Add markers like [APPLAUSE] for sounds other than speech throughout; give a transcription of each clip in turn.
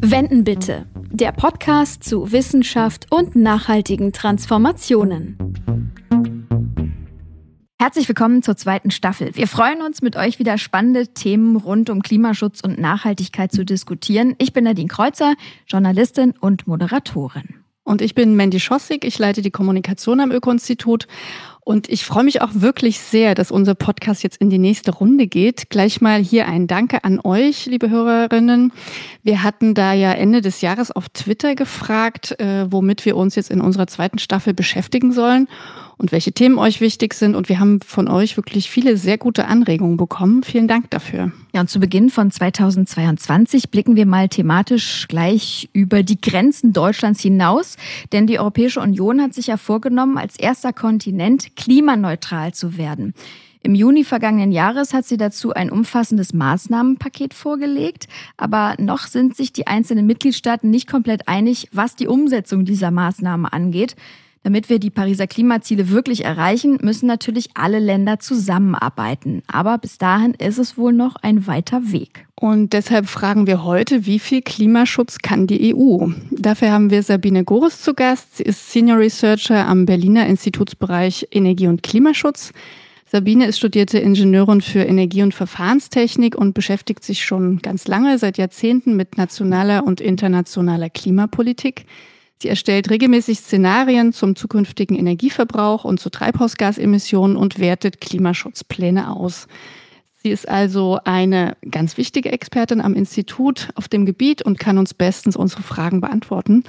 Wenden bitte. Der Podcast zu Wissenschaft und nachhaltigen Transformationen. Herzlich willkommen zur zweiten Staffel. Wir freuen uns, mit euch wieder spannende Themen rund um Klimaschutz und Nachhaltigkeit zu diskutieren. Ich bin Nadine Kreuzer, Journalistin und Moderatorin. Und ich bin Mandy Schossig, ich leite die Kommunikation am Öko-Institut. Und ich freue mich auch wirklich sehr, dass unser Podcast jetzt in die nächste Runde geht. Gleich mal hier ein Danke an euch, liebe Hörerinnen. Wir hatten da ja Ende des Jahres auf Twitter gefragt, äh, womit wir uns jetzt in unserer zweiten Staffel beschäftigen sollen und welche Themen euch wichtig sind. Und wir haben von euch wirklich viele sehr gute Anregungen bekommen. Vielen Dank dafür. Ja, und zu Beginn von 2022 blicken wir mal thematisch gleich über die Grenzen Deutschlands hinaus. Denn die Europäische Union hat sich ja vorgenommen, als erster Kontinent klimaneutral zu werden. Im Juni vergangenen Jahres hat sie dazu ein umfassendes Maßnahmenpaket vorgelegt, aber noch sind sich die einzelnen Mitgliedstaaten nicht komplett einig, was die Umsetzung dieser Maßnahmen angeht. Damit wir die Pariser Klimaziele wirklich erreichen, müssen natürlich alle Länder zusammenarbeiten. Aber bis dahin ist es wohl noch ein weiter Weg. Und deshalb fragen wir heute, wie viel Klimaschutz kann die EU? Dafür haben wir Sabine Goris zu Gast. Sie ist Senior Researcher am Berliner Institutsbereich Energie und Klimaschutz. Sabine ist studierte Ingenieurin für Energie- und Verfahrenstechnik und beschäftigt sich schon ganz lange, seit Jahrzehnten, mit nationaler und internationaler Klimapolitik. Sie erstellt regelmäßig Szenarien zum zukünftigen Energieverbrauch und zu Treibhausgasemissionen und wertet Klimaschutzpläne aus. Sie ist also eine ganz wichtige Expertin am Institut auf dem Gebiet und kann uns bestens unsere Fragen beantworten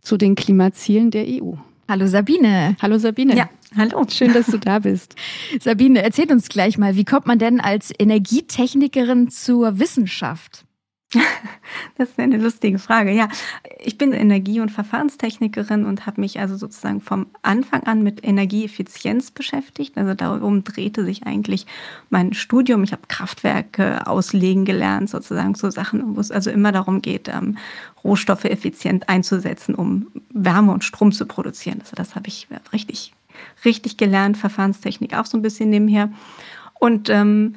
zu den Klimazielen der EU. Hallo Sabine. Hallo Sabine. Ja, hallo. Schön, dass du da bist. Sabine, erzähl uns gleich mal, wie kommt man denn als Energietechnikerin zur Wissenschaft? [LAUGHS] Das ist eine lustige Frage. Ja, ich bin Energie- und Verfahrenstechnikerin und habe mich also sozusagen vom Anfang an mit Energieeffizienz beschäftigt. Also darum drehte sich eigentlich mein Studium. Ich habe Kraftwerke auslegen gelernt, sozusagen so Sachen, wo es also immer darum geht, ähm, Rohstoffe effizient einzusetzen, um Wärme und Strom zu produzieren. Also das habe ich richtig, richtig gelernt. Verfahrenstechnik auch so ein bisschen nebenher. Und ähm,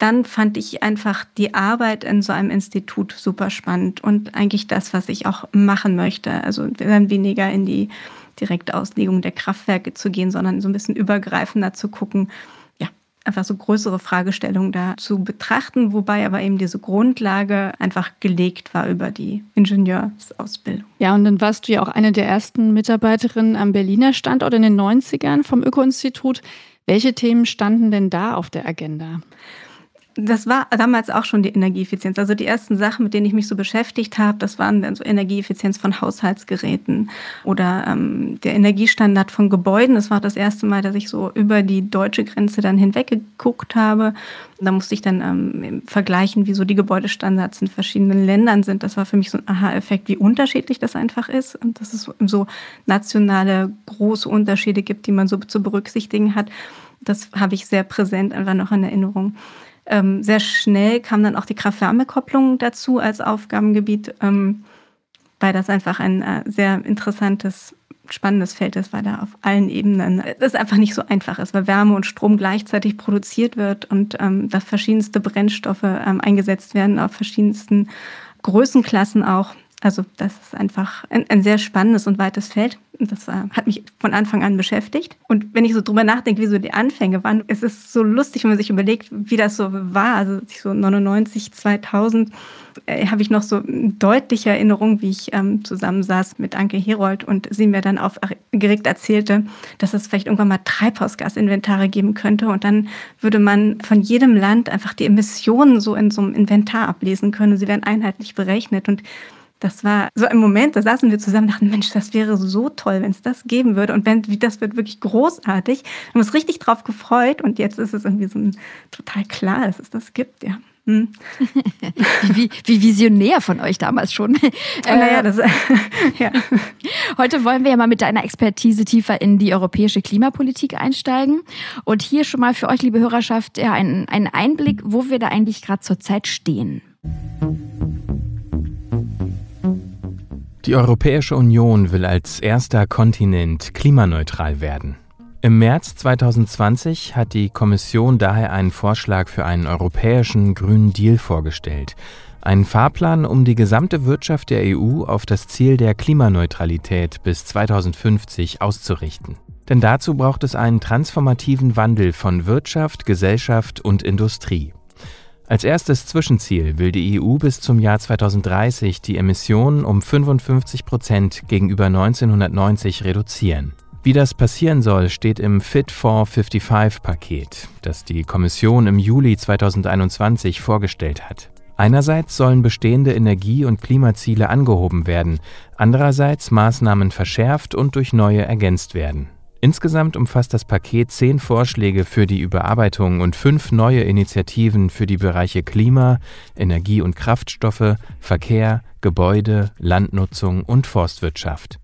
dann fand ich einfach die Arbeit in so einem Institut super spannend und eigentlich das, was ich auch machen möchte. Also dann weniger in die direkte Auslegung der Kraftwerke zu gehen, sondern so ein bisschen übergreifender zu gucken, ja, einfach so größere Fragestellungen da zu betrachten, wobei aber eben diese Grundlage einfach gelegt war über die Ingenieursausbildung. Ja, und dann warst du ja auch eine der ersten Mitarbeiterinnen am Berliner Standort in den 90ern vom Öko-Institut. Welche Themen standen denn da auf der Agenda? Das war damals auch schon die Energieeffizienz. Also die ersten Sachen, mit denen ich mich so beschäftigt habe, das waren dann so Energieeffizienz von Haushaltsgeräten oder ähm, der Energiestandard von Gebäuden. Das war das erste Mal, dass ich so über die deutsche Grenze dann hinweg geguckt habe. Da musste ich dann ähm, vergleichen, wie so die Gebäudestandards in verschiedenen Ländern sind. Das war für mich so ein Aha-Effekt, wie unterschiedlich das einfach ist und dass es so nationale große Unterschiede gibt, die man so zu berücksichtigen hat. Das habe ich sehr präsent einfach noch in Erinnerung. Ähm, sehr schnell kam dann auch die Kraft-Wärme-Kopplung dazu als Aufgabengebiet, ähm, weil das einfach ein äh, sehr interessantes, spannendes Feld ist, weil da auf allen Ebenen es einfach nicht so einfach ist, weil Wärme und Strom gleichzeitig produziert wird und ähm, da verschiedenste Brennstoffe ähm, eingesetzt werden, auf verschiedensten Größenklassen auch. Also das ist einfach ein, ein sehr spannendes und weites Feld. Das war, hat mich von Anfang an beschäftigt. Und wenn ich so drüber nachdenke, wie so die Anfänge waren, es ist so lustig, wenn man sich überlegt, wie das so war. Also so 99, 2000 äh, habe ich noch so deutliche Erinnerungen, wie ich ähm, zusammensaß mit Anke Herold und sie mir dann aufgeregt erzählte, dass es vielleicht irgendwann mal Treibhausgasinventare geben könnte. Und dann würde man von jedem Land einfach die Emissionen so in so einem Inventar ablesen können. Sie werden einheitlich berechnet. Und das war so ein Moment, da saßen wir zusammen und dachten, Mensch, das wäre so toll, wenn es das geben würde. Und wenn, das wird wirklich großartig. Wir haben uns richtig drauf gefreut und jetzt ist es irgendwie so ein, total klar, dass es das gibt, ja. Hm. [LAUGHS] wie, wie, visionär von euch damals schon. [LAUGHS] Äh, naja, das, [LAUGHS] ja. Heute wollen wir ja mal mit deiner Expertise tiefer in die europäische Klimapolitik einsteigen. Und hier schon mal für euch, liebe Hörerschaft, ja, ein, ein Einblick, wo wir da eigentlich gerade zurzeit stehen. Die Europäische Union will als erster Kontinent klimaneutral werden. Im März 2020 hat die Kommission daher einen Vorschlag für einen europäischen Grünen Deal vorgestellt. Ein Fahrplan, um die gesamte Wirtschaft der EU auf das Ziel der Klimaneutralität bis 2050 auszurichten. Denn dazu braucht es einen transformativen Wandel von Wirtschaft, Gesellschaft und Industrie. Als erstes Zwischenziel will die EU bis zum Jahr 2030 die Emissionen um 55 Prozent gegenüber 1990 reduzieren. Wie das passieren soll, steht im Fit for 55-Paket, das die Kommission im Juli 2021 vorgestellt hat. Einerseits sollen bestehende Energie- und Klimaziele angehoben werden, andererseits Maßnahmen verschärft und durch neue ergänzt werden. Insgesamt umfasst das Paket zehn Vorschläge für die Überarbeitung und fünf neue Initiativen für die Bereiche Klima, Energie und Kraftstoffe, Verkehr, Gebäude, Landnutzung und Forstwirtschaft.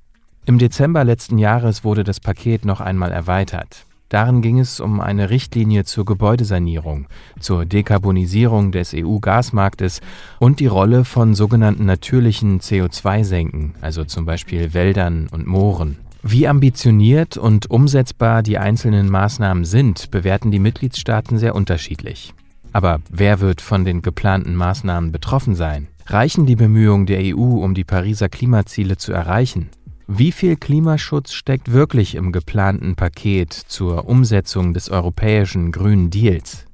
Im Dezember letzten Jahres wurde das Paket noch einmal erweitert. Darin ging es um eine Richtlinie zur Gebäudesanierung, zur Dekarbonisierung des EU-Gasmarktes und die Rolle von sogenannten natürlichen CO2-Senken, also zum Beispiel Wäldern und Mooren. Wie ambitioniert und umsetzbar die einzelnen Maßnahmen sind, bewerten die Mitgliedstaaten sehr unterschiedlich. Aber wer wird von den geplanten Maßnahmen betroffen sein? Reichen die Bemühungen der EU, um die Pariser Klimaziele zu erreichen? Wie viel Klimaschutz steckt wirklich im geplanten Paket zur Umsetzung des europäischen Grünen Deals?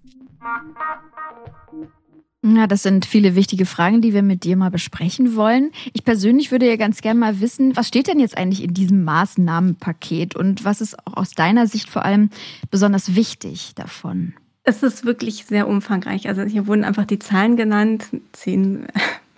Ja, das sind viele wichtige Fragen, die wir mit dir mal besprechen wollen. Ich persönlich würde ja ganz gerne mal wissen, was steht denn jetzt eigentlich in diesem Maßnahmenpaket und was ist auch aus deiner Sicht vor allem besonders wichtig davon? Es ist wirklich sehr umfangreich. Also hier wurden einfach die Zahlen genannt, zehn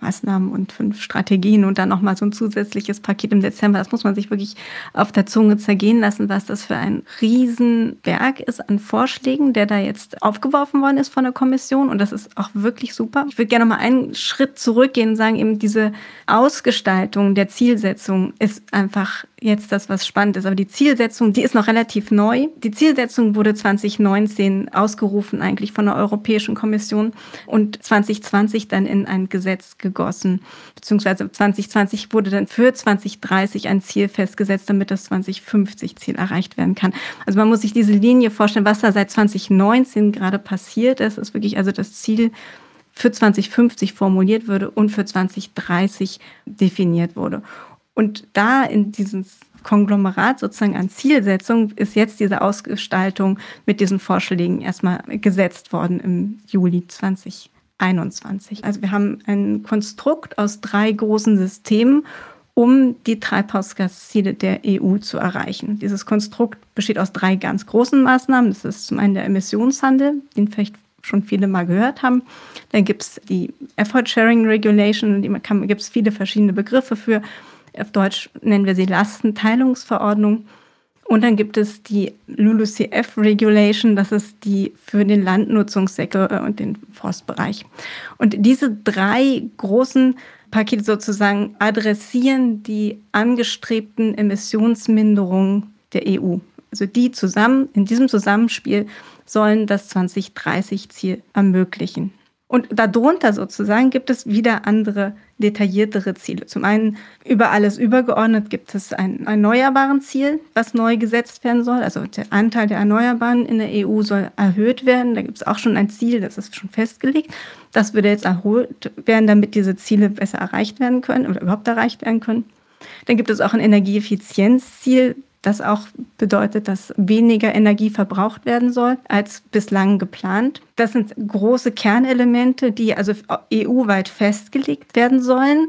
Maßnahmen und fünf Strategien und dann nochmal so ein zusätzliches Paket im Dezember. Das muss man sich wirklich auf der Zunge zergehen lassen, was das für ein Riesenberg ist an Vorschlägen, der da jetzt aufgeworfen worden ist von der Kommission. Und das ist auch wirklich super. Ich würde gerne mal einen Schritt zurückgehen und sagen, eben diese Ausgestaltung der Zielsetzung ist einfach jetzt das, was spannend ist. Aber die Zielsetzung, die ist noch relativ neu. Die Zielsetzung wurde 2019 ausgerufen eigentlich von der Europäischen Kommission und 2020 dann in ein Gesetz gegossen. Beziehungsweise 2020 wurde dann für 2030 ein Ziel festgesetzt, damit das 2050-Ziel erreicht werden kann. Also man muss sich diese Linie vorstellen, was da seit 2019 gerade passiert ist. ist wirklich also das Ziel für 2050 formuliert wurde und für 2030 definiert wurde. Und da in dieses Konglomerat sozusagen an Zielsetzung ist jetzt diese Ausgestaltung mit diesen Vorschlägen erstmal gesetzt worden im Juli 2021. Also wir haben ein Konstrukt aus drei großen Systemen, um die Treibhausgasziele der EU zu erreichen. Dieses Konstrukt besteht aus drei ganz großen Maßnahmen. Das ist zum einen der Emissionshandel, den vielleicht schon viele mal gehört haben. Dann gibt es die Effort Sharing Regulation, da gibt es viele verschiedene Begriffe für. Auf Deutsch nennen wir sie Lastenteilungsverordnung. Und dann gibt es die LULUCF Regulation, das ist die für den Landnutzungssektor und den Forstbereich. Und diese drei großen Pakete sozusagen adressieren die angestrebten Emissionsminderungen der EU. Also die zusammen, in diesem Zusammenspiel sollen das 2030-Ziel ermöglichen. Und darunter sozusagen gibt es wieder andere detailliertere Ziele. Zum einen über alles übergeordnet gibt es ein erneuerbaren Ziel, was neu gesetzt werden soll. Also der Anteil der Erneuerbaren in der EU soll erhöht werden. Da gibt es auch schon ein Ziel, das ist schon festgelegt. Das würde jetzt erhöht werden, damit diese Ziele besser erreicht werden können oder überhaupt erreicht werden können. Dann gibt es auch ein Energieeffizienzziel, das auch bedeutet, dass weniger Energie verbraucht werden soll als bislang geplant. Das sind große Kernelemente, die also EU-weit festgelegt werden sollen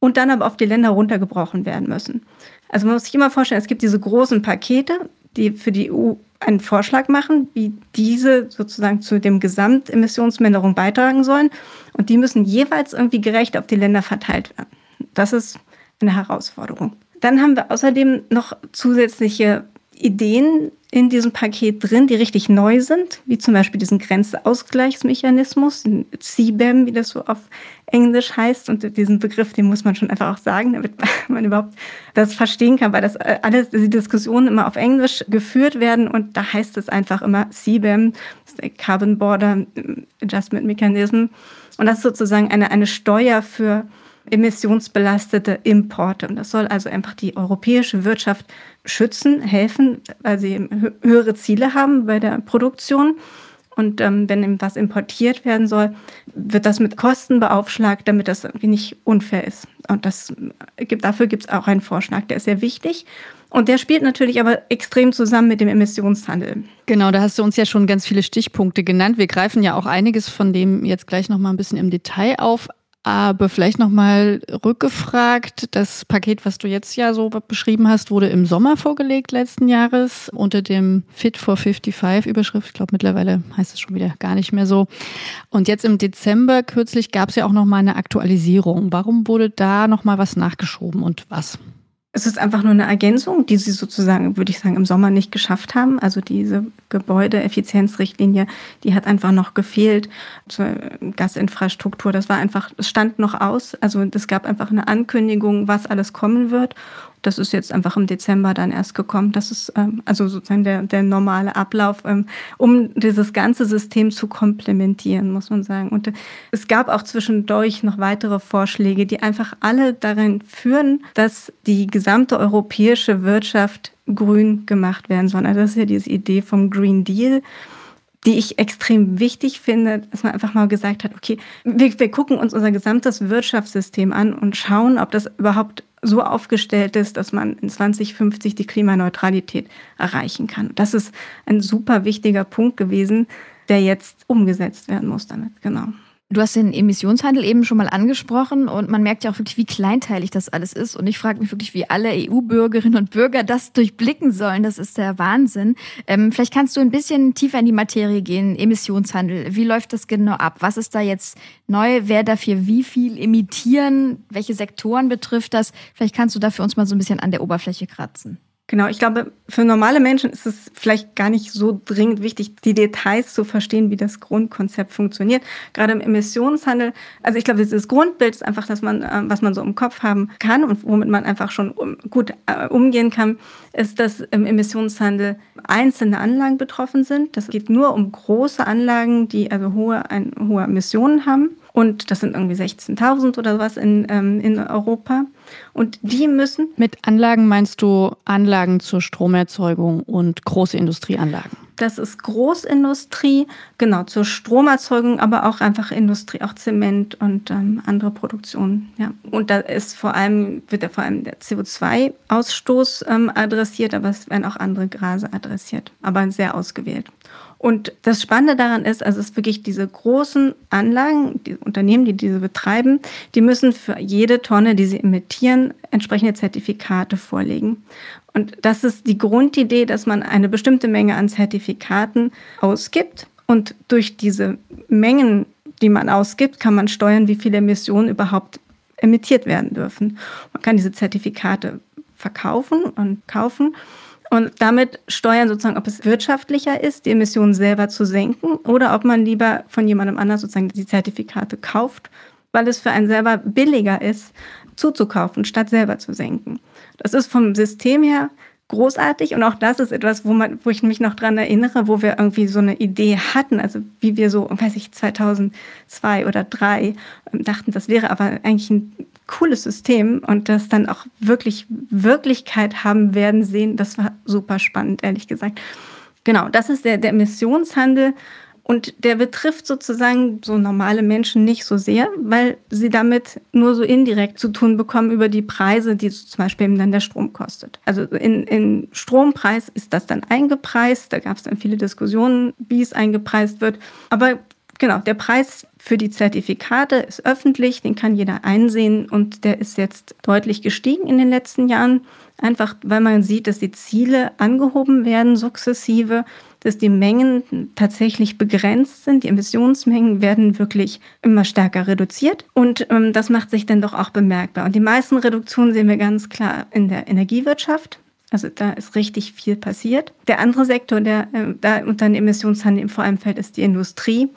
und dann aber auf die Länder runtergebrochen werden müssen. Also man muss sich immer vorstellen, es gibt diese großen Pakete, die für die EU einen Vorschlag machen, wie diese sozusagen zu dem Gesamtemissionsminderung beitragen sollen. Und die müssen jeweils irgendwie gerecht auf die Länder verteilt werden. Das ist eine Herausforderung. Dann haben wir außerdem noch zusätzliche Ideen in diesem Paket drin, die richtig neu sind, wie zum Beispiel diesen Grenzausgleichsmechanismus, den CBAM, wie das so auf Englisch heißt. Und diesen Begriff, den muss man schon einfach auch sagen, damit [LAUGHS] man überhaupt das verstehen kann, weil das äh, alles, die Diskussionen immer auf Englisch geführt werden und da heißt es einfach immer CBAM, der Carbon Border Adjustment Mechanism. Und das ist sozusagen eine, eine Steuer für emissionsbelastete Importe. Und das soll also einfach die europäische Wirtschaft schützen, helfen, weil sie höhere Ziele haben bei der Produktion Und ähm, wenn was importiert werden soll, wird das mit Kosten beaufschlagt, damit das irgendwie nicht unfair ist. Und das gibt, dafür gibt es auch einen Vorschlag, der ist sehr wichtig. Und der spielt natürlich aber extrem zusammen mit dem Emissionshandel. Genau, da hast du uns ja schon ganz viele Stichpunkte genannt. Wir greifen ja auch einiges von dem jetzt gleich noch mal ein bisschen im Detail auf. Aber vielleicht nochmal rückgefragt, das Paket, was du jetzt ja so beschrieben hast, wurde im Sommer vorgelegt letzten Jahres unter dem Fit for 55 Überschrift. Ich glaube, mittlerweile heißt es schon wieder gar nicht mehr so. Und jetzt im Dezember kürzlich gab es ja auch nochmal eine Aktualisierung. Warum wurde da nochmal was nachgeschoben und was? Es ist einfach nur eine Ergänzung, die sie sozusagen, würde ich sagen, im Sommer nicht geschafft haben. Also diese Gebäudeeffizienzrichtlinie, die hat einfach noch gefehlt zur Gasinfrastruktur. Das war einfach, es stand noch aus. Also es gab einfach eine Ankündigung, was alles kommen wird. Das ist jetzt einfach im Dezember dann erst gekommen. Das ist ähm, also sozusagen der, der normale Ablauf, ähm, um dieses ganze System zu komplementieren, muss man sagen. Und äh, es gab auch zwischendurch noch weitere Vorschläge, die einfach alle darin führen, dass die gesamte europäische Wirtschaft grün gemacht werden soll. Also das ist ja diese Idee vom Green Deal die ich extrem wichtig finde, dass man einfach mal gesagt hat, okay, wir, wir gucken uns unser gesamtes Wirtschaftssystem an und schauen, ob das überhaupt so aufgestellt ist, dass man in 2050 die Klimaneutralität erreichen kann. Das ist ein super wichtiger Punkt gewesen, der jetzt umgesetzt werden muss damit. Genau. Du hast den Emissionshandel eben schon mal angesprochen und man merkt ja auch wirklich, wie kleinteilig das alles ist. Und ich frage mich wirklich, wie alle EU-Bürgerinnen und Bürger das durchblicken sollen. Das ist der Wahnsinn. Ähm, vielleicht kannst du ein bisschen tiefer in die Materie gehen. Emissionshandel. Wie läuft das genau ab? Was ist da jetzt neu? Wer dafür wie viel emittieren? Welche Sektoren betrifft das? Vielleicht kannst du da für uns mal so ein bisschen an der Oberfläche kratzen. Genau, ich glaube, für normale Menschen ist es vielleicht gar nicht so dringend wichtig, die Details zu verstehen, wie das Grundkonzept funktioniert. Gerade im Emissionshandel, also ich glaube, dieses Grundbild ist einfach, dass man, äh, was man so im Kopf haben kann und womit man einfach schon gut äh, umgehen kann, ist, dass im Emissionshandel einzelne Anlagen betroffen sind. Das geht nur um große Anlagen, die also hohe, ein, hohe Emissionen haben. Und das sind irgendwie 16.000 oder sowas in, ähm, in Europa. Und die müssen. Mit Anlagen meinst du Anlagen zur Stromerzeugung und große Industrieanlagen? Das ist Großindustrie, genau, zur Stromerzeugung, aber auch einfach Industrie, auch Zement und ähm, andere Produktionen. Ja. Und da ist vor allem, wird ja vor allem der CO2-Ausstoß ähm, adressiert, aber es werden auch andere Gase adressiert, aber sehr ausgewählt. Und das Spannende daran ist, also es ist wirklich diese großen Anlagen, die Unternehmen, die diese betreiben, die müssen für jede Tonne, die sie emittieren, entsprechende Zertifikate vorlegen. Und das ist die Grundidee, dass man eine bestimmte Menge an Zertifikaten ausgibt und durch diese Mengen, die man ausgibt, kann man steuern, wie viele Emissionen überhaupt emittiert werden dürfen. Man kann diese Zertifikate verkaufen und kaufen und damit steuern sozusagen, ob es wirtschaftlicher ist, die Emissionen selber zu senken oder ob man lieber von jemandem anders sozusagen die Zertifikate kauft, weil es für einen selber billiger ist, zuzukaufen, statt selber zu senken. Das ist vom System her großartig und auch das ist etwas, wo, man, wo ich mich noch dran erinnere, wo wir irgendwie so eine Idee hatten, also wie wir so, weiß ich, 2002 oder 2003 ähm, dachten, das wäre aber eigentlich ein cooles System und das dann auch wirklich Wirklichkeit haben werden sehen, das war super spannend, ehrlich gesagt. Genau, das ist der, der Emissionshandel und der betrifft sozusagen so normale Menschen nicht so sehr, weil sie damit nur so indirekt zu tun bekommen über die Preise, die zum Beispiel eben dann der Strom kostet. Also in, in Strompreis ist das dann eingepreist. Da gab es dann viele Diskussionen, wie es eingepreist wird. Aber genau, der Preis für die Zertifikate ist öffentlich, den kann jeder einsehen und der ist jetzt deutlich gestiegen in den letzten Jahren. Einfach weil man sieht, dass die Ziele angehoben werden sukzessive, dass die Mengen tatsächlich begrenzt sind. Die Emissionsmengen werden wirklich immer stärker reduziert und ähm, das macht sich dann doch auch bemerkbar. Und die meisten Reduktionen sehen wir ganz klar in der Energiewirtschaft. Also da ist richtig viel passiert. Der andere Sektor, der äh, da unter den Emissionshandel vor allem fällt, ist die Industrie.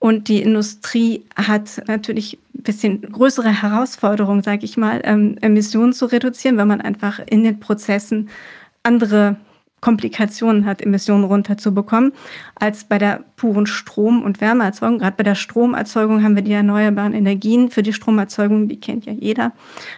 Und die Industrie hat natürlich ein bisschen größere Herausforderungen, sage ich mal, ähm, Emissionen zu reduzieren, weil man einfach in den Prozessen andere Komplikationen hat, Emissionen runterzubekommen, als bei der puren Strom- und Wärmeerzeugung. Gerade bei der Stromerzeugung haben wir die erneuerbaren Energien für die Stromerzeugung, die kennt ja jeder.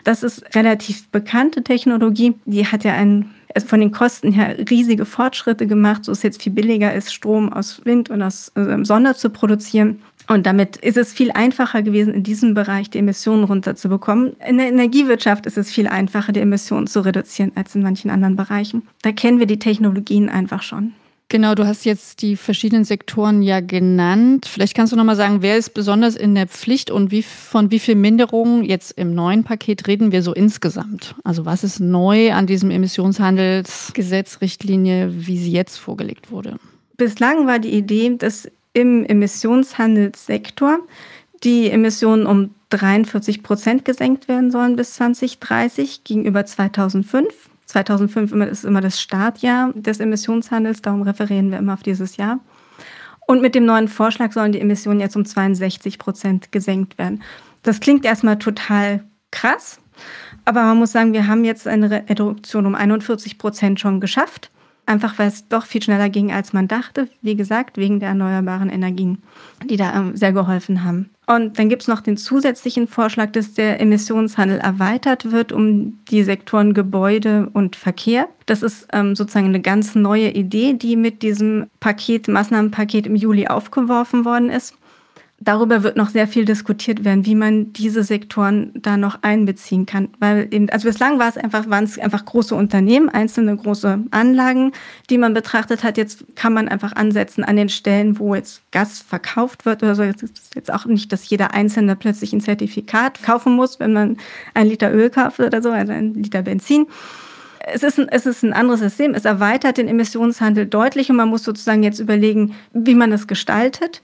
Das ist relativ bekannte Technologie. Die hat ja einen also von den Kosten her riesige Fortschritte gemacht, so es jetzt viel billiger ist, Strom aus Wind und aus äh, Sonne zu produzieren. Und damit ist es viel einfacher gewesen, in diesem Bereich die Emissionen runterzubekommen. In der Energiewirtschaft ist es viel einfacher, die Emissionen zu reduzieren als in manchen anderen Bereichen. Da kennen wir die Technologien einfach schon. Genau, du hast jetzt die verschiedenen Sektoren ja genannt. Vielleicht kannst du noch mal sagen, wer ist besonders in der Pflicht und wie, von wie viel Minderungen jetzt im neuen Paket reden wir so insgesamt? Also was ist neu an diesem Emissionshandelsgesetz, Richtlinie, wie sie jetzt vorgelegt wurde? Bislang war die Idee, dass im Emissionshandelssektor die Emissionen um 43 Prozent gesenkt werden sollen bis 2030 gegenüber 2005. 2005 ist immer das Startjahr des Emissionshandels, darum referieren wir immer auf dieses Jahr. Und mit dem neuen Vorschlag sollen die Emissionen jetzt um 62 Prozent gesenkt werden. Das klingt erstmal total krass, aber man muss sagen, wir haben jetzt eine Reduktion um 41 Prozent schon geschafft. Einfach weil es doch viel schneller ging, als man dachte. Wie gesagt, wegen der erneuerbaren Energien, die da ähm, sehr geholfen haben. Und dann gibt es noch den zusätzlichen Vorschlag, dass der Emissionshandel erweitert wird um die Sektoren Gebäude und Verkehr. Das ist ähm, sozusagen eine ganz neue Idee, die mit diesem Paket, Maßnahmenpaket im Juli aufgeworfen worden ist darüber wird noch sehr viel diskutiert werden, wie man diese Sektoren da noch einbeziehen kann. Weil eben, also bislang war es einfach, waren es einfach große Unternehmen, einzelne große Anlagen, die man betrachtet hat. Jetzt kann man einfach ansetzen an den Stellen, wo jetzt Gas verkauft wird oder so. Jetzt ist jetzt auch nicht, dass jeder Einzelne plötzlich ein Zertifikat kaufen muss, wenn man ein Liter Öl kauft oder so, also ein Liter Benzin es ist, ein, es ist ein anderes System. Es erweitert den Emissionshandel deutlich und man muss sozusagen jetzt überlegen, wie man es gestaltet.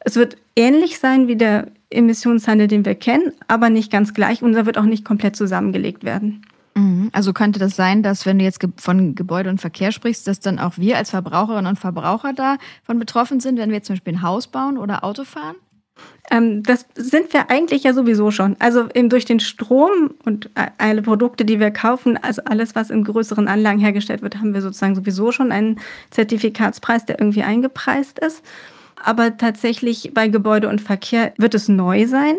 Es wird ähnlich sein wie der Emissionshandel, den wir kennen, aber nicht ganz gleich und er wird auch nicht komplett zusammengelegt werden. Mhm. Also könnte das sein, dass wenn du jetzt von Gebäude und Verkehr sprichst, dass dann auch wir als Verbraucherinnen und Verbraucher davon betroffen sind, wenn wir zum Beispiel ein Haus bauen oder Auto fahren? Ähm, das sind wir eigentlich ja sowieso schon. Also eben durch den Strom und alle Produkte, die wir kaufen, also alles, was in größeren Anlagen hergestellt wird, haben wir sozusagen sowieso schon einen Zertifikatspreis, der irgendwie eingepreist ist aber tatsächlich bei Gebäude und Verkehr wird es neu sein.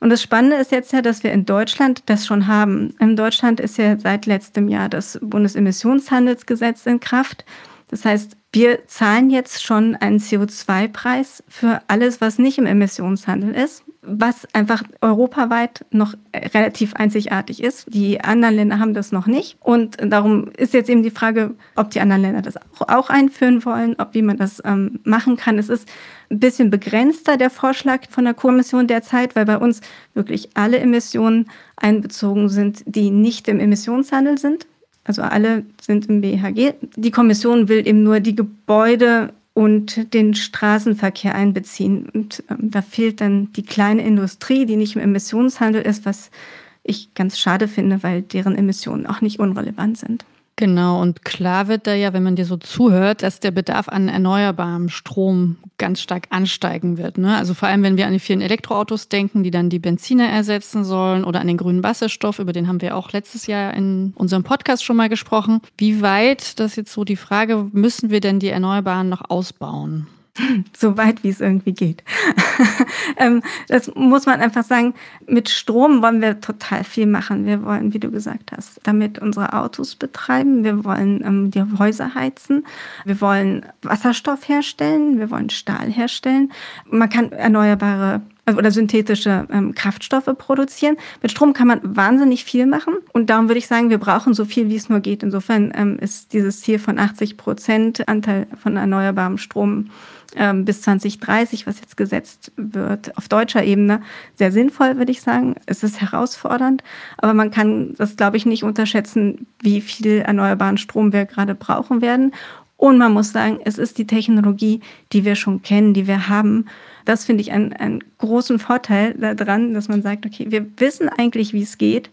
Und das Spannende ist jetzt ja, dass wir in Deutschland das schon haben. In Deutschland ist ja seit letztem Jahr das Bundesemissionshandelsgesetz in Kraft. Das heißt, wir zahlen jetzt schon einen CO2-Preis für alles, was nicht im Emissionshandel ist was einfach europaweit noch relativ einzigartig ist. Die anderen Länder haben das noch nicht. Und darum ist jetzt eben die Frage, ob die anderen Länder das auch einführen wollen, ob wie man das ähm, machen kann. Es ist ein bisschen begrenzter, der Vorschlag von der Kommission derzeit, weil bei uns wirklich alle Emissionen einbezogen sind, die nicht im Emissionshandel sind. Also alle sind im BHG. Die Kommission will eben nur die Gebäude und den Straßenverkehr einbeziehen. Und ähm, da fehlt dann die kleine Industrie, die nicht im Emissionshandel ist, was ich ganz schade finde, weil deren Emissionen auch nicht unrelevant sind. Genau, und klar wird da ja, wenn man dir so zuhört, dass der Bedarf an erneuerbarem Strom ganz stark ansteigen wird. Ne? Also vor allem, wenn wir an die vielen Elektroautos denken, die dann die Benziner ersetzen sollen oder an den grünen Wasserstoff, über den haben wir auch letztes Jahr in unserem Podcast schon mal gesprochen. Wie weit, das ist jetzt so die Frage, müssen wir denn die Erneuerbaren noch ausbauen? [LAUGHS] so weit wie es irgendwie geht. [LAUGHS] Ähm, das muss man einfach sagen. Mit Strom wollen wir total viel machen. Wir wollen, wie du gesagt hast, damit unsere Autos betreiben. Wir wollen ähm, die Häuser heizen. Wir wollen Wasserstoff herstellen. Wir wollen Stahl herstellen. Man kann erneuerbare also, oder synthetische ähm, Kraftstoffe produzieren. Mit Strom kann man wahnsinnig viel machen und darum würde ich sagen, wir brauchen so viel, wie es nur geht. Insofern ähm, ist dieses Ziel von 80 Prozent Anteil von erneuerbarem Strom ähm, bis 2030, was jetzt gesetzt wird, auf deutscher Ebene, sehr sinnvoll, würde ich sagen. Es ist herausfordernd, aber man kann das, glaube ich, nicht unterschätzen, wie viel erneuerbaren Strom wir gerade brauchen werden. Und man muss sagen, es ist die Technologie, die wir schon kennen, die wir haben das finde ich einen, einen großen Vorteil daran, dass man sagt, okay, wir wissen eigentlich, wie es geht.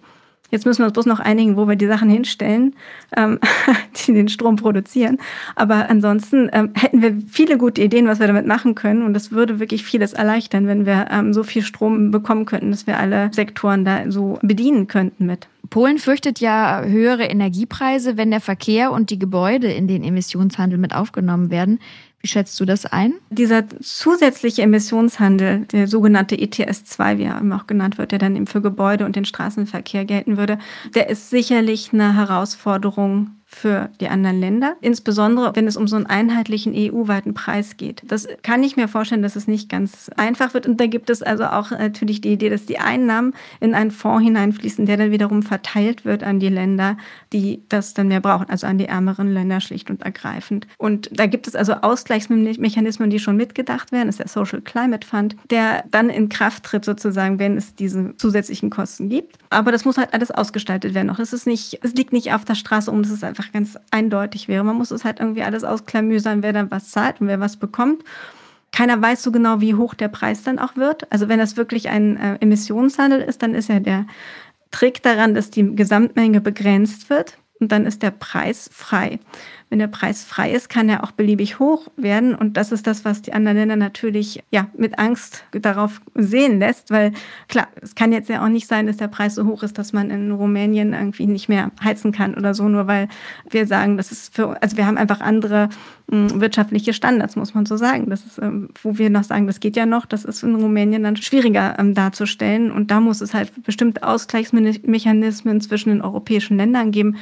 Jetzt müssen wir uns bloß noch einigen, wo wir die Sachen hinstellen, ähm, [LAUGHS] die den Strom produzieren. Aber ansonsten ähm, hätten wir viele gute Ideen, was wir damit machen können. Und das würde wirklich vieles erleichtern, wenn wir ähm, so viel Strom bekommen könnten, dass wir alle Sektoren da so bedienen könnten mit. Polen fürchtet ja höhere Energiepreise, wenn der Verkehr und die Gebäude in den Emissionshandel mit aufgenommen werden. Wie schätzt du das ein? Dieser zusätzliche Emissionshandel, der sogenannte ETS2, wie er immer auch genannt wird, der dann eben für Gebäude und den Straßenverkehr gelten würde, der ist sicherlich eine Herausforderung für die anderen Länder, insbesondere wenn es um so einen einheitlichen EU-weiten Preis geht. Das kann ich mir vorstellen, dass es nicht ganz einfach wird. Und da gibt es also auch natürlich die Idee, dass die Einnahmen in einen Fonds hineinfließen, der dann wiederum verteilt wird an die Länder, die das dann mehr brauchen, also an die ärmeren Länder schlicht und ergreifend. Und da gibt es also Ausgleichsmechanismen, die schon mitgedacht werden. Das ist der Social Climate Fund, der dann in Kraft tritt sozusagen, wenn es diese zusätzlichen Kosten gibt. Aber das muss halt alles ausgestaltet werden noch. Es ist liegt nicht auf der Straße um, dass es einfach ganz eindeutig wäre. Man muss es halt irgendwie alles ausklamüsern, wer dann was zahlt und wer was bekommt. Keiner weiß so genau, wie hoch der Preis dann auch wird. Also wenn das wirklich ein äh, Emissionshandel ist, dann ist ja der Trick daran, dass die Gesamtmenge begrenzt wird und dann ist der Preis frei. Wenn der Preis frei ist, kann er auch beliebig hoch werden. Und das ist das, was die anderen Länder natürlich ja, mit Angst darauf sehen lässt. Weil klar, es kann jetzt ja auch nicht sein, dass der Preis so hoch ist, dass man in Rumänien irgendwie nicht mehr heizen kann oder so, nur weil wir sagen, das ist für, also wir haben einfach andere mh, hm, wirtschaftliche Standards, muss man so sagen. Das ist, ähm, wo wir noch sagen, das geht ja noch, das ist in Rumänien dann schwieriger ähm, darzustellen. Und da muss es halt bestimmte Ausgleichsmechanismen zwischen den europäischen Ländern geben,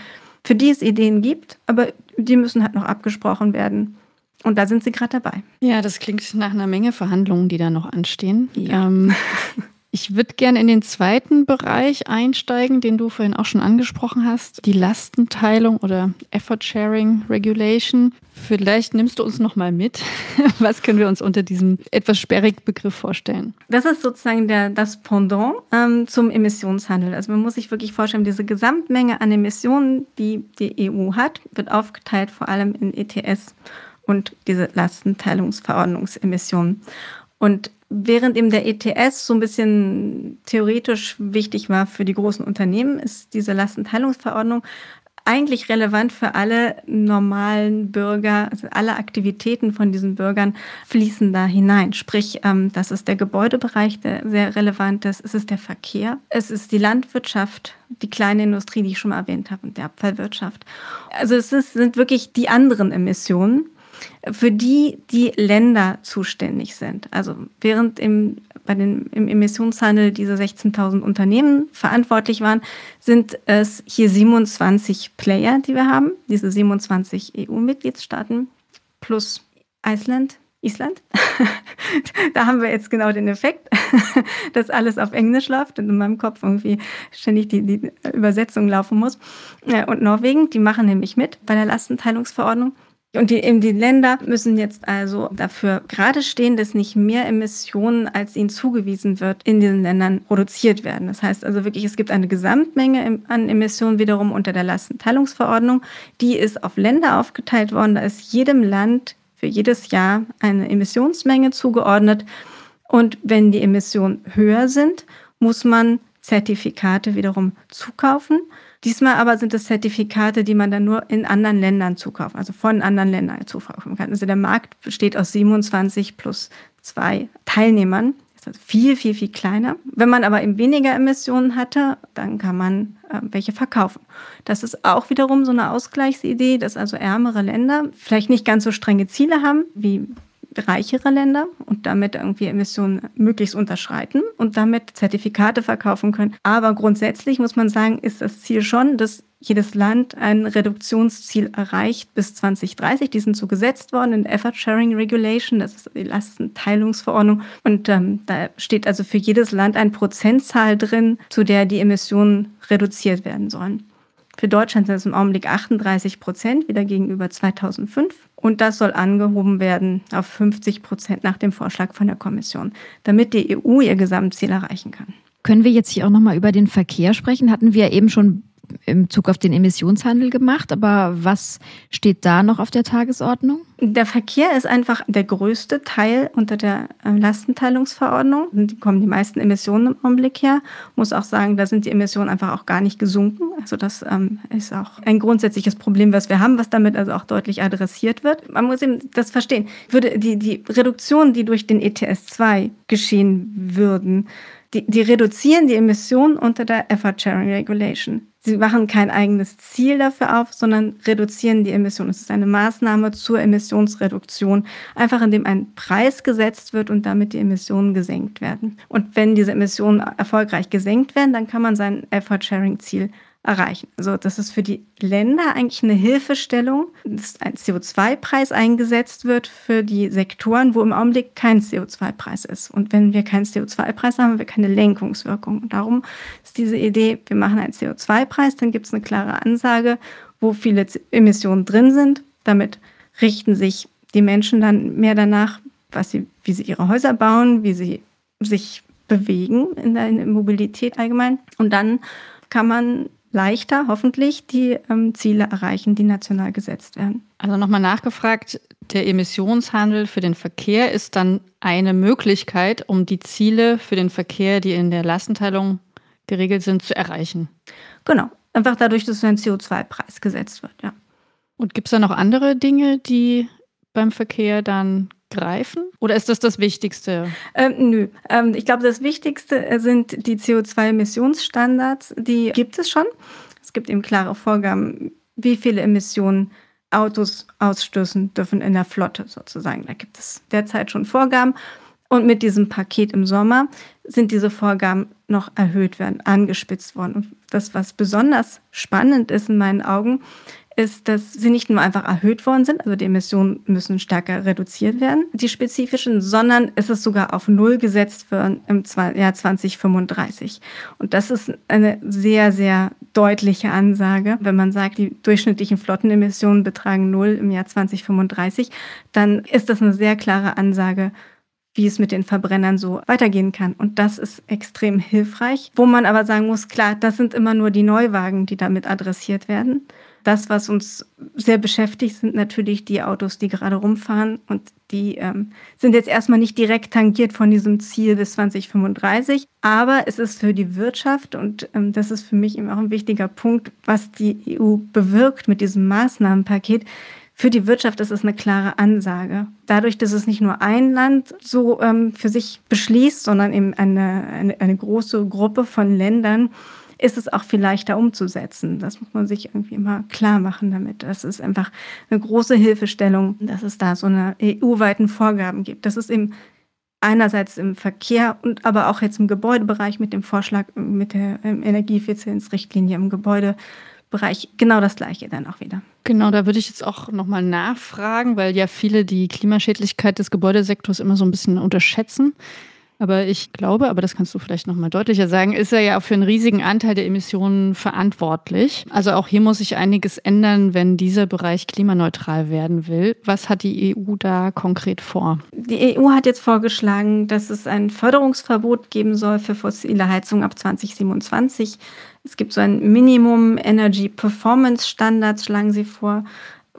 für die es Ideen gibt, aber die müssen halt noch abgesprochen werden. Und da sind sie gerade dabei. Ja, das klingt nach einer Menge Verhandlungen, die da noch anstehen. Ja. Ähm, [LAUGHS] Ich würde gerne in den zweiten Bereich einsteigen, den du vorhin auch schon angesprochen hast, die Lastenteilung oder Effort Sharing Regulation. Vielleicht nimmst du uns noch mal mit. [LAUGHS] Was können wir uns unter diesem etwas sperrigen Begriff vorstellen? Das ist sozusagen der, das Pendant ähm, zum Emissionshandel. Also man muss sich wirklich vorstellen, diese Gesamtmenge an Emissionen, die die EU hat, wird aufgeteilt vor allem in ETS und diese Lastenteilungsverordnungsemissionen. Und während eben der ETS so ein bisschen theoretisch wichtig war für die großen Unternehmen, ist diese Lastenteilungsverordnung eigentlich relevant für alle normalen Bürger, also alle Aktivitäten von diesen Bürgern fließen da hinein. Sprich, ähm, das ist der Gebäudebereich, der sehr relevant ist. Es ist der Verkehr, es ist die Landwirtschaft, die kleine Industrie, die ich schon mal erwähnt habe, und die Abfallwirtschaft. Also es ist, sind wirklich die anderen Emissionen für die die Länder zuständig sind. Also während im, bei den, im Emissionshandel diese 16.000 Unternehmen verantwortlich waren, sind es hier 27 Player, die wir haben, diese 27 EU-Mitgliedstaaten plus Island, Island. [LAUGHS] da haben wir jetzt genau den Effekt, [LAUGHS] dass alles auf Englisch läuft und in meinem Kopf irgendwie ständig die, die Übersetzung laufen muss. Und Norwegen, die machen nämlich mit bei der Lastenteilungsverordnung. Und die, die Länder müssen jetzt also dafür gerade stehen, dass nicht mehr Emissionen, als ihnen zugewiesen wird, in diesen Ländern produziert werden. Das heißt also wirklich, es gibt eine Gesamtmenge an Emissionen wiederum unter der Lastenteilungsverordnung. Die ist auf Länder aufgeteilt worden. Da ist jedem Land für jedes Jahr eine Emissionsmenge zugeordnet. Und wenn die Emissionen höher sind, muss man Zertifikate wiederum zukaufen. Diesmal aber sind es Zertifikate, die man dann nur in anderen Ländern zukaufen, also von anderen Ländern zukaufen kann. Also der Markt besteht aus 27 plus zwei Teilnehmern. Das ist also viel, viel, viel kleiner. Wenn man aber eben weniger Emissionen hatte, dann kann man äh, welche verkaufen. Das ist auch wiederum so eine Ausgleichsidee, dass also ärmere Länder vielleicht nicht ganz so strenge Ziele haben wie reichere Länder und damit irgendwie Emissionen möglichst unterschreiten und damit Zertifikate verkaufen können. Aber grundsätzlich muss man sagen, ist das Ziel schon, dass jedes Land ein Reduktionsziel erreicht bis 2030. Die sind so gesetzt worden in Effort Sharing Regulation, das ist die Lastenteilungsverordnung. Und ähm, da steht also für jedes Land eine Prozentzahl drin, zu der die Emissionen reduziert werden sollen. Für Deutschland sind es im Augenblick 38 Prozent, wieder gegenüber 2005. Und das soll angehoben werden auf 50 Prozent nach dem Vorschlag von der Kommission, damit die EU ihr Gesamtziel erreichen kann. Können wir jetzt hier auch nochmal über den Verkehr sprechen? Hatten wir eben schon im Zug auf den Emissionshandel gemacht, aber was steht da noch auf der Tagesordnung? Der Verkehr ist einfach der größte Teil unter der ähm, Lastenteilungsverordnung. Da kommen die meisten Emissionen im Augenblick her. Muss auch sagen, da sind die Emissionen einfach auch gar nicht gesunken. Also das ähm, ist auch ein grundsätzliches Problem, was wir haben, was damit also auch deutlich adressiert wird. Man muss eben das verstehen. Würde die, die Reduktion, die durch den ETS 2 geschehen würden, die, die reduzieren die Emissionen unter der Effort Sharing Regulation. Sie machen kein eigenes Ziel dafür auf, sondern reduzieren die Emissionen. Es ist eine Maßnahme zur Emissionsreduktion, einfach indem ein Preis gesetzt wird und damit die Emissionen gesenkt werden. Und wenn diese Emissionen erfolgreich gesenkt werden, dann kann man sein Effort-Sharing-Ziel erreichen. Also das ist für die Länder eigentlich eine Hilfestellung, dass ein CO2-Preis eingesetzt wird für die Sektoren, wo im Augenblick kein CO2-Preis ist. Und wenn wir keinen CO2-Preis haben, haben wir keine Lenkungswirkung. Und darum ist diese Idee, wir machen einen CO2-Preis, dann gibt es eine klare Ansage, wo viele Emissionen drin sind. Damit richten sich die Menschen dann mehr danach, was sie, wie sie ihre Häuser bauen, wie sie sich bewegen in der Mobilität allgemein. Und dann kann man leichter hoffentlich die ähm, Ziele erreichen, die national gesetzt werden. Also nochmal nachgefragt, der Emissionshandel für den Verkehr ist dann eine Möglichkeit, um die Ziele für den Verkehr, die in der Lastenteilung geregelt sind, zu erreichen. Genau, einfach dadurch, dass ein CO2-Preis gesetzt wird, ja. Und gibt es da noch andere Dinge, die beim Verkehr dann greifen? Oder ist das das Wichtigste? Ähm, nö. Ähm, ich glaube, das Wichtigste sind die CO2-Emissionsstandards. Die gibt es schon. Es gibt eben klare Vorgaben, wie viele Emissionen Autos ausstoßen dürfen in der Flotte sozusagen. Da gibt es derzeit schon Vorgaben. Und mit diesem Paket im Sommer sind diese Vorgaben noch erhöht werden, angespitzt worden. Und das, was besonders spannend ist in meinen Augen, ist, dass sie nicht nur einfach erhöht worden sind, also die Emissionen müssen stärker reduziert werden, die spezifischen, sondern es ist sogar auf Null gesetzt worden im Jahr 2035. Und das ist eine sehr, sehr deutliche Ansage. Wenn man sagt, die durchschnittlichen Flottenemissionen betragen Null im Jahr 2035, dann ist das eine sehr klare Ansage wie es mit den Verbrennern so weitergehen kann. Und das ist extrem hilfreich. Wo man aber sagen muss, klar, das sind immer nur die Neuwagen, die damit adressiert werden. Das, was uns sehr beschäftigt, sind natürlich die Autos, die gerade rumfahren und die ähm, sind jetzt erstmal nicht direkt tangiert von diesem Ziel bis 2035. Aber es ist für die Wirtschaft und ähm, das ist für mich eben auch ein wichtiger Punkt, was die EU bewirkt mit diesem Maßnahmenpaket. Für die Wirtschaft ist es eine klare Ansage. Dadurch, dass es nicht nur ein Land so ähm, für sich beschließt, sondern eben eine, eine, eine große Gruppe von Ländern, ist es auch viel leichter umzusetzen. Das muss man sich irgendwie immer klar machen damit. Das ist einfach eine große Hilfestellung, dass es da so eine EU-weiten Vorgaben gibt. Das ist eben einerseits im Verkehr und aber auch jetzt im Gebäudebereich mit dem Vorschlag mit der ähm, Energieeffizienzrichtlinie im Gebäudebereich genau das gleiche dann auch wieder. Genau, da würde ich jetzt auch nochmal nachfragen, weil ja viele die Klimaschädlichkeit des Gebäudesektors immer so ein bisschen unterschätzen. Aber ich glaube, aber das kannst du vielleicht noch mal deutlicher sagen, ist er ja auch für einen riesigen Anteil der Emissionen verantwortlich. Also auch hier muss sich einiges ändern, wenn dieser Bereich klimaneutral werden will. Was hat die EU da konkret vor? Die EU hat jetzt vorgeschlagen, dass es ein Förderungsverbot geben soll für fossile Heizung ab 2027. Es gibt so ein Minimum Energy Performance Standards, schlagen sie vor.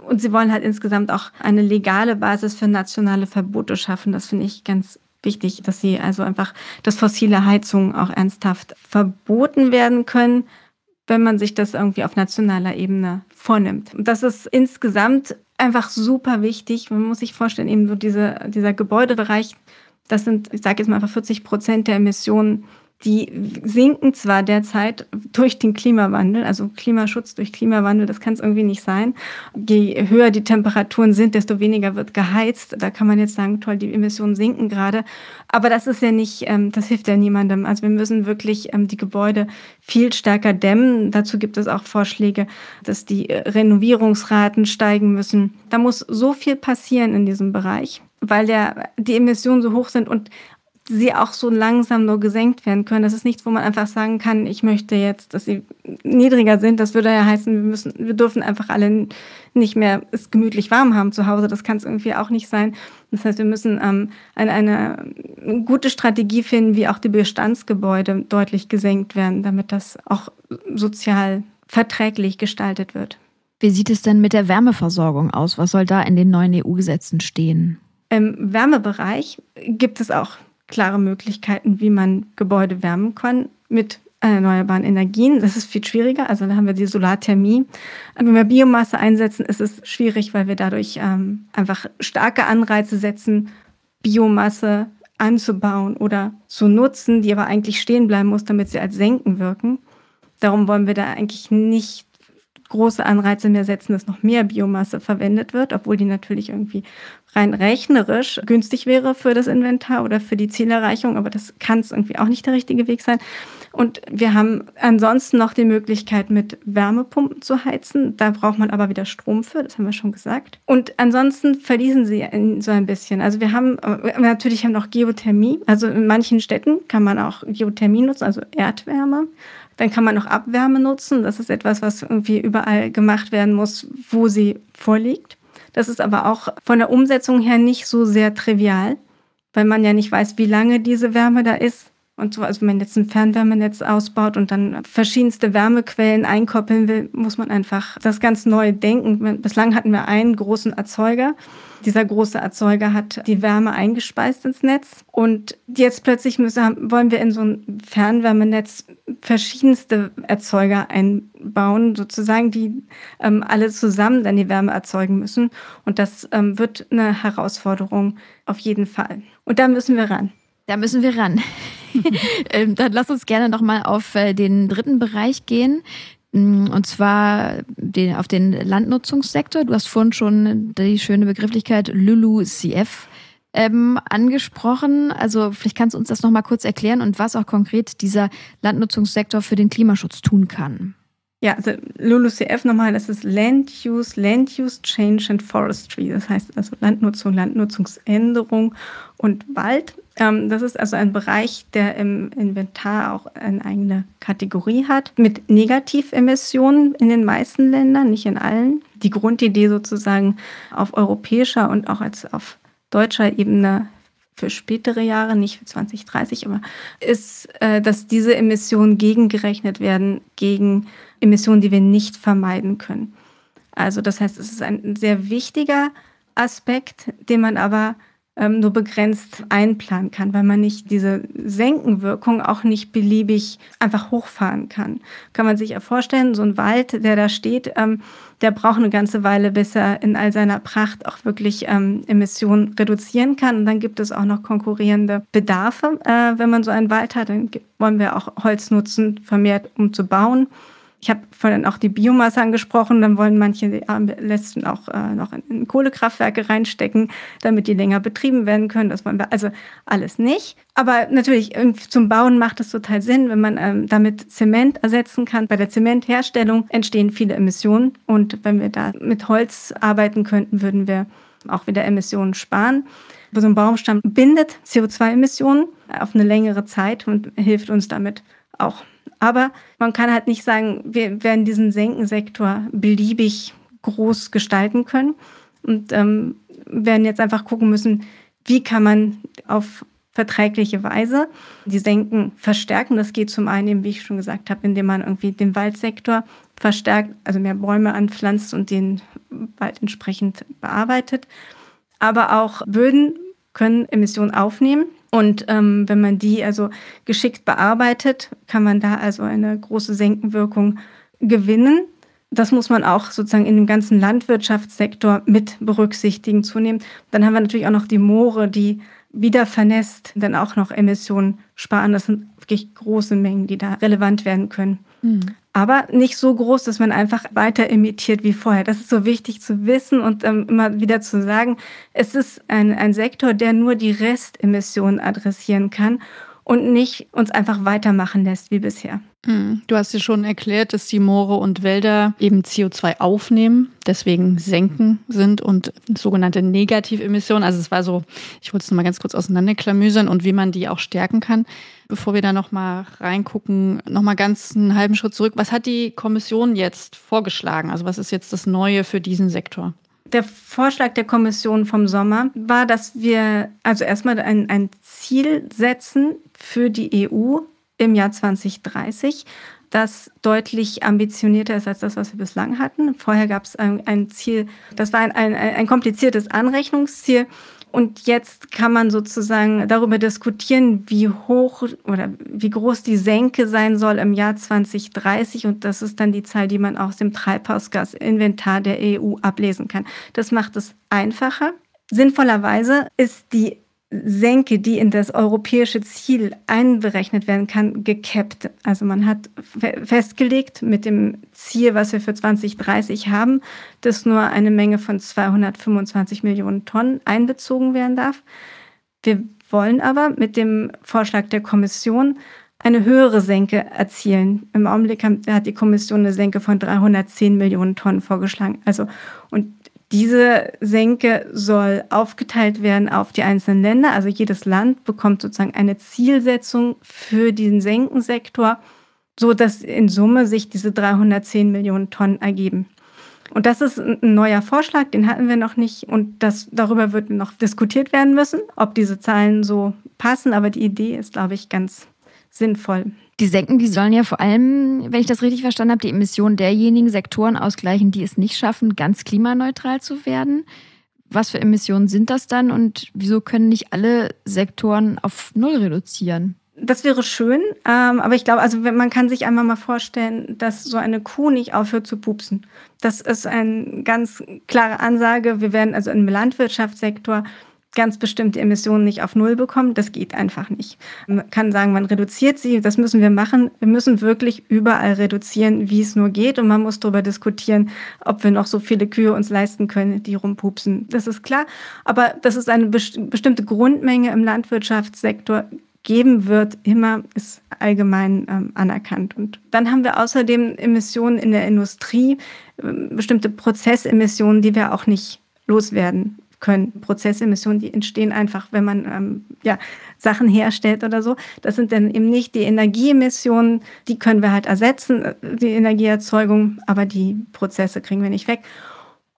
Und sie wollen halt insgesamt auch eine legale Basis für nationale Verbote schaffen. Das finde ich ganz wichtig, dass sie also einfach, dass fossile Heizungen auch ernsthaft verboten werden können, wenn man sich das irgendwie auf nationaler Ebene vornimmt. Und das ist insgesamt einfach super wichtig. Man muss sich vorstellen, eben so diese, dieser Gebäudebereich, das sind, ich sage jetzt mal einfach 40 Prozent der Emissionen die sinken zwar derzeit durch den Klimawandel, also Klimaschutz durch Klimawandel, das kann es irgendwie nicht sein. Je höher die Temperaturen sind, desto weniger wird geheizt. Da kann man jetzt sagen, toll, die Emissionen sinken gerade. Aber das ist ja nicht, ähm, das hilft ja niemandem. Also wir müssen wirklich ähm, die Gebäude viel stärker dämmen. Dazu gibt es auch Vorschläge, dass die äh, Renovierungsraten steigen müssen. Da muss so viel passieren in diesem Bereich weil der, die Emissionen so hoch sind und sie auch so langsam nur gesenkt werden können. Das ist nichts, wo man einfach sagen kann, ich möchte jetzt, dass sie niedriger sind. Das würde ja heißen, wir müssen, wir dürfen einfach alle nicht mehr es gemütlich warm haben zu Hause. Das kann es irgendwie auch nicht sein. Das heißt, wir müssen ähm, eine, eine gute Strategie finden, wie auch die Bestandsgebäude deutlich gesenkt werden, damit das auch sozial verträglich gestaltet wird. Wie sieht es denn mit der Wärmeversorgung aus? Was soll da in den neuen EU-Gesetzen stehen? Im Wärmebereich gibt es auch klare Möglichkeiten, wie man Gebäude wärmen kann mit erneuerbaren Energien. Das ist viel schwieriger. Also da haben wir die Solarthermie. Wenn wir Biomasse einsetzen, ist es schwierig, weil wir dadurch ähm, einfach starke Anreize setzen, Biomasse anzubauen oder zu nutzen, die aber eigentlich stehen bleiben muss, damit sie als Senken wirken. Darum wollen wir da eigentlich nicht große Anreize mehr setzen, dass noch mehr Biomasse verwendet wird, obwohl die natürlich irgendwie rein rechnerisch günstig wäre für das Inventar oder für die Zielerreichung, aber das kann es irgendwie auch nicht der richtige Weg sein. Und wir haben ansonsten noch die Möglichkeit, mit Wärmepumpen zu heizen. Da braucht man aber wieder Strom für, das haben wir schon gesagt. Und ansonsten verließen sie so ein bisschen. Also wir haben äh, natürlich haben noch Geothermie. Also in manchen Städten kann man auch Geothermie nutzen, also Erdwärme. Dann kann man noch Abwärme nutzen. Das ist etwas, was irgendwie überall gemacht werden muss, wo sie vorliegt. Das ist aber auch von der Umsetzung her nicht so sehr trivial, weil man ja nicht weiß, wie lange diese Wärme da ist und so, also wenn man jetzt ein Fernwärmenetz ausbaut und dann verschiedenste Wärmequellen einkoppeln will, muss man einfach das ganz neu denken. Bislang hatten wir einen großen Erzeuger. Dieser große Erzeuger hat die Wärme eingespeist ins Netz. Und jetzt plötzlich müssen, wollen wir in so ein Fernwärmenetz verschiedenste Erzeuger einbauen, sozusagen, die ähm, alle zusammen dann die Wärme erzeugen müssen. Und das ähm, wird eine Herausforderung auf jeden Fall. Und da müssen wir ran. Da müssen wir ran. [LAUGHS] Ähm, dann lass uns gerne nochmal auf äh, den dritten Bereich gehen. Mm, und zwar den, auf den Landnutzungssektor. Du hast vorhin schon die schöne Begrifflichkeit LULUCF ähm, angesprochen. Also vielleicht kannst du uns das nochmal kurz erklären und was auch konkret dieser Landnutzungssektor für den Klimaschutz tun kann. Ja, also LULUCF nochmal, das ist Land Use, Land Use Change and Forestry. Das heißt also Landnutzung, Landnutzungsänderung und Wald. Ähm, das ist also ein Bereich, der im Inventar auch eine eigene Kategorie hat, mit Negativemissionen in den meisten Ländern, nicht in allen. Die Grundidee sozusagen auf europäischer und auch als auf deutscher Ebene für spätere Jahre, nicht für 2030, aber ist, äh, dass diese Emissionen gegengerechnet werden gegen Emissionen, die wir nicht vermeiden können. Also das heißt, es ist ein sehr wichtiger Aspekt, den man aber ähm, nur begrenzt einplanen kann, weil man nicht diese Senkenwirkung auch nicht beliebig einfach hochfahren kann. Kann man sich ja vorstellen, so ein Wald, der da steht, ähm, der braucht eine ganze Weile, bis er in all seiner Pracht auch wirklich ähm, Emissionen reduzieren kann. Und dann gibt es auch noch konkurrierende Bedarfe, äh, wenn man so einen Wald hat. Dann wollen wir auch Holz nutzen, vermehrt, um zu bauen. Ich habe vorhin auch die Biomasse angesprochen, dann wollen manche die letzten auch äh, noch in, in, Kohlekraftwerke reinstecken, damit die länger betrieben werden können. Das wollen wir also alles nicht. Aber natürlich, zum Bauen macht es total Sinn, wenn man ähm, damit Zement ersetzen kann. Bei der Zementherstellung entstehen viele Emissionen und wenn wir da mit Holz arbeiten könnten, würden wir auch wieder Emissionen sparen. So ein Baumstamm bindet CO2-Emissionen auf eine längere Zeit und hilft uns damit auch. Aber man kann halt nicht sagen, wir werden diesen Senkensektor beliebig groß gestalten können und ähm, werden jetzt einfach gucken müssen, wie kann man auf verträgliche Weise die Senken verstärken. Das geht zum einen, wie ich schon gesagt habe, indem man irgendwie den Waldsektor verstärkt, also mehr Bäume anpflanzt und den Wald entsprechend bearbeitet. Aber auch Böden können Emissionen aufnehmen. Und ähm, wenn man die also geschickt bearbeitet, kann man da also eine große Senkenwirkung gewinnen. Das muss man auch sozusagen in dem ganzen Landwirtschaftssektor mit berücksichtigen zunehmend. Dann haben wir natürlich auch noch die Moore, die wieder vernässt, dann auch noch Emissionen sparen. Das sind wirklich große Mengen, die da relevant werden können. Mhm aber nicht so groß, dass man einfach weiter imitiert wie vorher. Das ist so wichtig zu wissen und ähm, immer wieder zu sagen, es ist ein, ein Sektor, der nur die Restemissionen adressieren kann und nicht uns einfach weitermachen lässt wie bisher. Hm. Du hast ja schon erklärt, dass die Moore und Wälder eben CO2 aufnehmen, deswegen senken sind und sogenannte Negativemissionen. Also es war so, ich wollte es nochmal ganz kurz auseinanderklamüsern und wie man die auch stärken kann. Bevor wir da nochmal reingucken, nochmal ganz einen halben Schritt zurück. Was hat die Kommission jetzt vorgeschlagen? Also was ist jetzt das Neue für diesen Sektor? Der Vorschlag der Kommission vom Sommer war, dass wir also erstmal ein, ein Ziel setzen für die EU im Jahr 2030, das deutlich ambitionierter ist als das, was wir bislang hatten. Vorher gab es ein, ein, Ziel, das war ein, ein, ein kompliziertes Anrechnungsziel. Und jetzt kann man sozusagen darüber diskutieren, wie hoch oder wie groß die Senke sein soll im Jahr 2030. Und das ist dann die Zahl, die man aus dem Treibhausgasinventar der EU ablesen kann. Das macht es einfacher. Sinnvollerweise ist die Senke, die in das europäische Ziel einberechnet werden kann, gekappt. Also man hat festgelegt mit dem Ziel, was wir für 2030 haben, dass nur eine Menge von 225 Millionen Tonnen einbezogen werden darf. Wir wollen aber mit dem Vorschlag der Kommission eine höhere Senke erzielen. Im Augenblick hat die Kommission eine Senke von 310 Millionen Tonnen vorgeschlagen. Also, und diese Senke soll aufgeteilt werden auf die einzelnen Länder. Also jedes Land bekommt sozusagen eine Zielsetzung für diesen Senkensektor, so dass in Summe sich diese 310 Millionen Tonnen ergeben. Und das ist ein neuer Vorschlag, den hatten wir noch nicht. Und das, darüber wird noch diskutiert werden müssen, ob diese Zahlen so passen. Aber die Idee ist, glaube ich, ganz sinnvoll. Die Senken, die sollen ja vor allem, wenn ich das richtig verstanden habe, die Emissionen derjenigen Sektoren ausgleichen, die es nicht schaffen, ganz klimaneutral zu werden. Was für Emissionen sind das dann und wieso können nicht alle Sektoren auf Null reduzieren? Das wäre schön, ähm, aber ich glaube, also man kann sich einmal mal vorstellen, dass so eine Kuh nicht aufhört zu pupsen. Das ist eine ganz klare Ansage. Wir werden also im Landwirtschaftssektor ganz bestimmte Emissionen nicht auf Null bekommen. Das geht einfach nicht. Man kann sagen, man reduziert sie. Das müssen wir machen. Wir müssen wirklich überall reduzieren, wie es nur geht. Und man muss darüber diskutieren, ob wir noch so viele Kühe uns leisten können, die rumpupsen. Das ist klar. Aber dass es eine bestimmte Grundmenge im Landwirtschaftssektor geben wird, immer ist allgemein ähm, anerkannt. Und dann haben wir außerdem Emissionen in der Industrie, äh, bestimmte Prozessemissionen, die wir auch nicht loswerden können. Prozessemissionen, die entstehen einfach, wenn man ähm, ja, Sachen herstellt oder so. Das sind dann eben nicht die Energieemissionen, die können wir halt ersetzen, äh, die Energieerzeugung, aber die Prozesse kriegen wir nicht weg.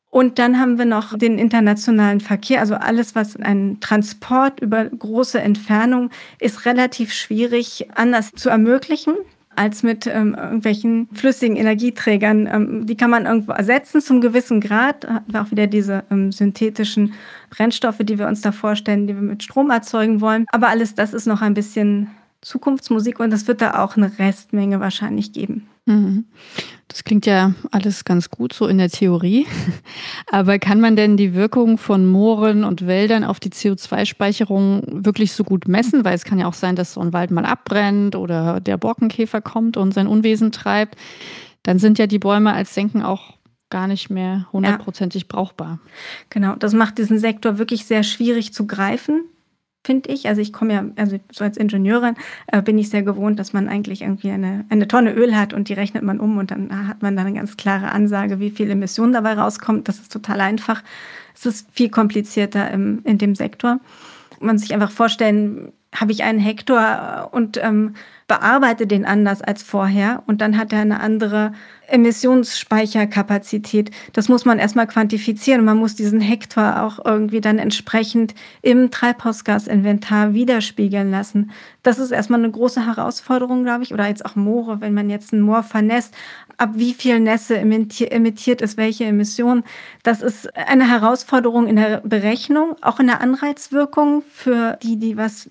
Und dann haben wir noch den internationalen Verkehr, also alles, was ein Transport über große Entfernung ist relativ schwierig anders zu ermöglichen als mit ähm, irgendwelchen flüssigen Energieträgern. Ähm, die kann man irgendwo ersetzen zum gewissen Grad. Hatten wir auch wieder diese ähm, synthetischen Brennstoffe, die wir uns da vorstellen, die wir mit Strom erzeugen wollen. Aber alles das ist noch ein bisschen Zukunftsmusik und es wird da auch eine Restmenge wahrscheinlich geben. Mhm. Das klingt ja alles ganz gut so in der Theorie. [LAUGHS] Aber kann man denn die Wirkung von Mooren und Wäldern auf die CO2-Speicherung wirklich so gut messen? Weil es kann ja auch sein, dass so ein Wald mal abbrennt oder der Borkenkäfer kommt und sein Unwesen treibt. Dann sind ja die Bäume als Senken auch gar nicht mehr hundertprozentig ja. brauchbar. Genau, das macht diesen Sektor wirklich sehr schwierig zu greifen finde ich. Also ich komme ja, also so als Ingenieurin äh, bin ich sehr gewohnt, dass man eigentlich irgendwie eine, eine Tonne Öl hat und die rechnet man um und dann hat man dann eine ganz klare Ansage, wie viel Emissionen dabei rauskommt. Das ist total einfach. Es ist viel komplizierter im, in dem Sektor. Man sich einfach vorstellen, habe ich einen Hektar und ähm, bearbeite den anders als vorher und dann hat er eine andere Emissionsspeicherkapazität. Das muss man erstmal quantifizieren. Man muss diesen Hektar auch irgendwie dann entsprechend im Treibhausgasinventar widerspiegeln lassen. Das ist erstmal eine große Herausforderung, glaube ich. Oder jetzt auch Moore, wenn man jetzt ein Moor vernässt. Ab wie viel Nässe emittiert es welche Emissionen? Das ist eine Herausforderung in der Berechnung, auch in der Anreizwirkung für die, die was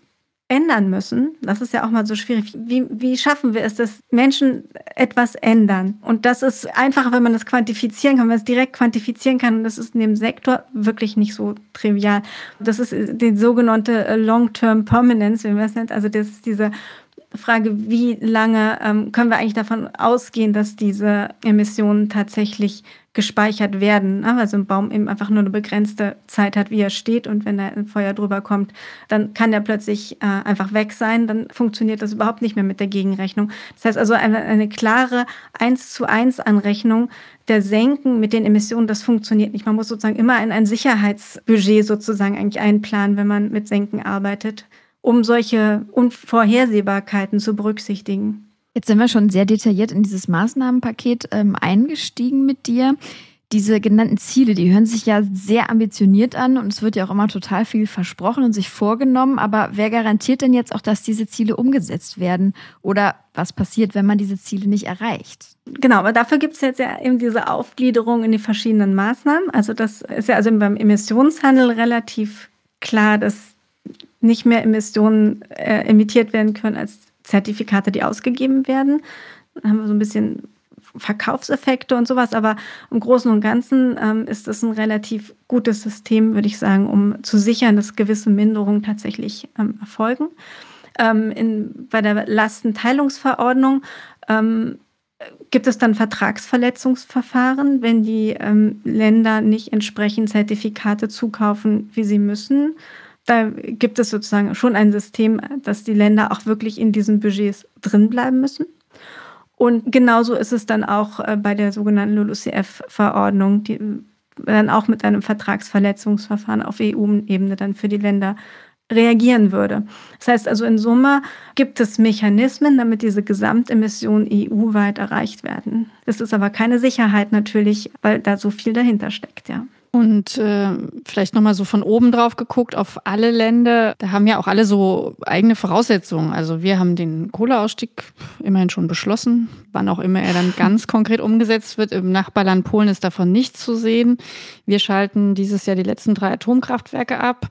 ändern müssen. Das ist ja auch mal so schwierig. Wie, wie schaffen wir es, dass Menschen etwas ändern? Und das ist einfacher, wenn man das quantifizieren kann, wenn man es direkt quantifizieren kann. Und das ist in dem Sektor wirklich nicht so trivial. Das ist die sogenannte Long-Term Permanence, wie man es nennt. Also das ist diese Frage, wie lange ähm, können wir eigentlich davon ausgehen, dass diese Emissionen tatsächlich gespeichert werden. Ne? Also ein Baum eben einfach nur eine begrenzte Zeit hat, wie er steht und wenn da ein Feuer drüber kommt, dann kann er plötzlich äh, einfach weg sein. Dann funktioniert das überhaupt nicht mehr mit der Gegenrechnung. Das heißt also eine, eine klare 1 zu 1 Anrechnung der Senken mit den Emissionen, das funktioniert nicht. Man muss sozusagen immer in ein Sicherheitsbudget sozusagen eigentlich einplanen, wenn man mit Senken arbeitet, um solche Unvorhersehbarkeiten zu berücksichtigen. Jetzt sind wir schon sehr detailliert in dieses Maßnahmenpaket ähm, eingestiegen mit dir. Diese genannten Ziele, die hören sich ja sehr ambitioniert an und es wird ja auch immer total viel versprochen und sich vorgenommen. Aber wer garantiert denn jetzt auch, dass diese Ziele umgesetzt werden? Oder was passiert, wenn man diese Ziele nicht erreicht? Genau, aber dafür gibt es jetzt ja eben diese Aufgliederung in die verschiedenen Maßnahmen. Also das ist ja also beim Emissionshandel relativ klar, dass nicht mehr Emissionen äh, emittiert werden können als Zertifikate, die ausgegeben werden. Dann haben wir so ein bisschen Verkaufseffekte und sowas, aber im Großen und Ganzen ähm, ist es ein relativ gutes System, würde ich sagen, um zu sichern, dass gewisse Minderungen tatsächlich ähm, erfolgen. Ähm, in, bei der Lastenteilungsverordnung ähm, gibt es dann Vertragsverletzungsverfahren, wenn die ähm, Länder nicht entsprechend Zertifikate zukaufen, wie sie müssen. Da gibt es sozusagen schon ein System, dass die Länder auch wirklich in diesen Budgets drinbleiben müssen. Und genauso ist es dann auch äh, bei der sogenannten LULUCF-Verordnung, die dann auch mit einem Vertragsverletzungsverfahren auf EU-Ebene dann für die Länder reagieren würde. Das heißt also in Summe gibt es Mechanismen, damit diese Gesamtemissionen EU-weit erreicht werden. Das ist aber keine Sicherheit natürlich, weil da so viel dahinter steckt, ja. Und äh, vielleicht nochmal so von oben drauf geguckt auf alle Länder. Da haben ja auch alle so eigene Voraussetzungen. Also wir haben den Kohleausstieg immerhin schon beschlossen, wann auch immer er dann ganz konkret umgesetzt wird. Im Nachbarland Polen ist davon nichts zu sehen. Wir schalten dieses Jahr die letzten drei Atomkraftwerke ab.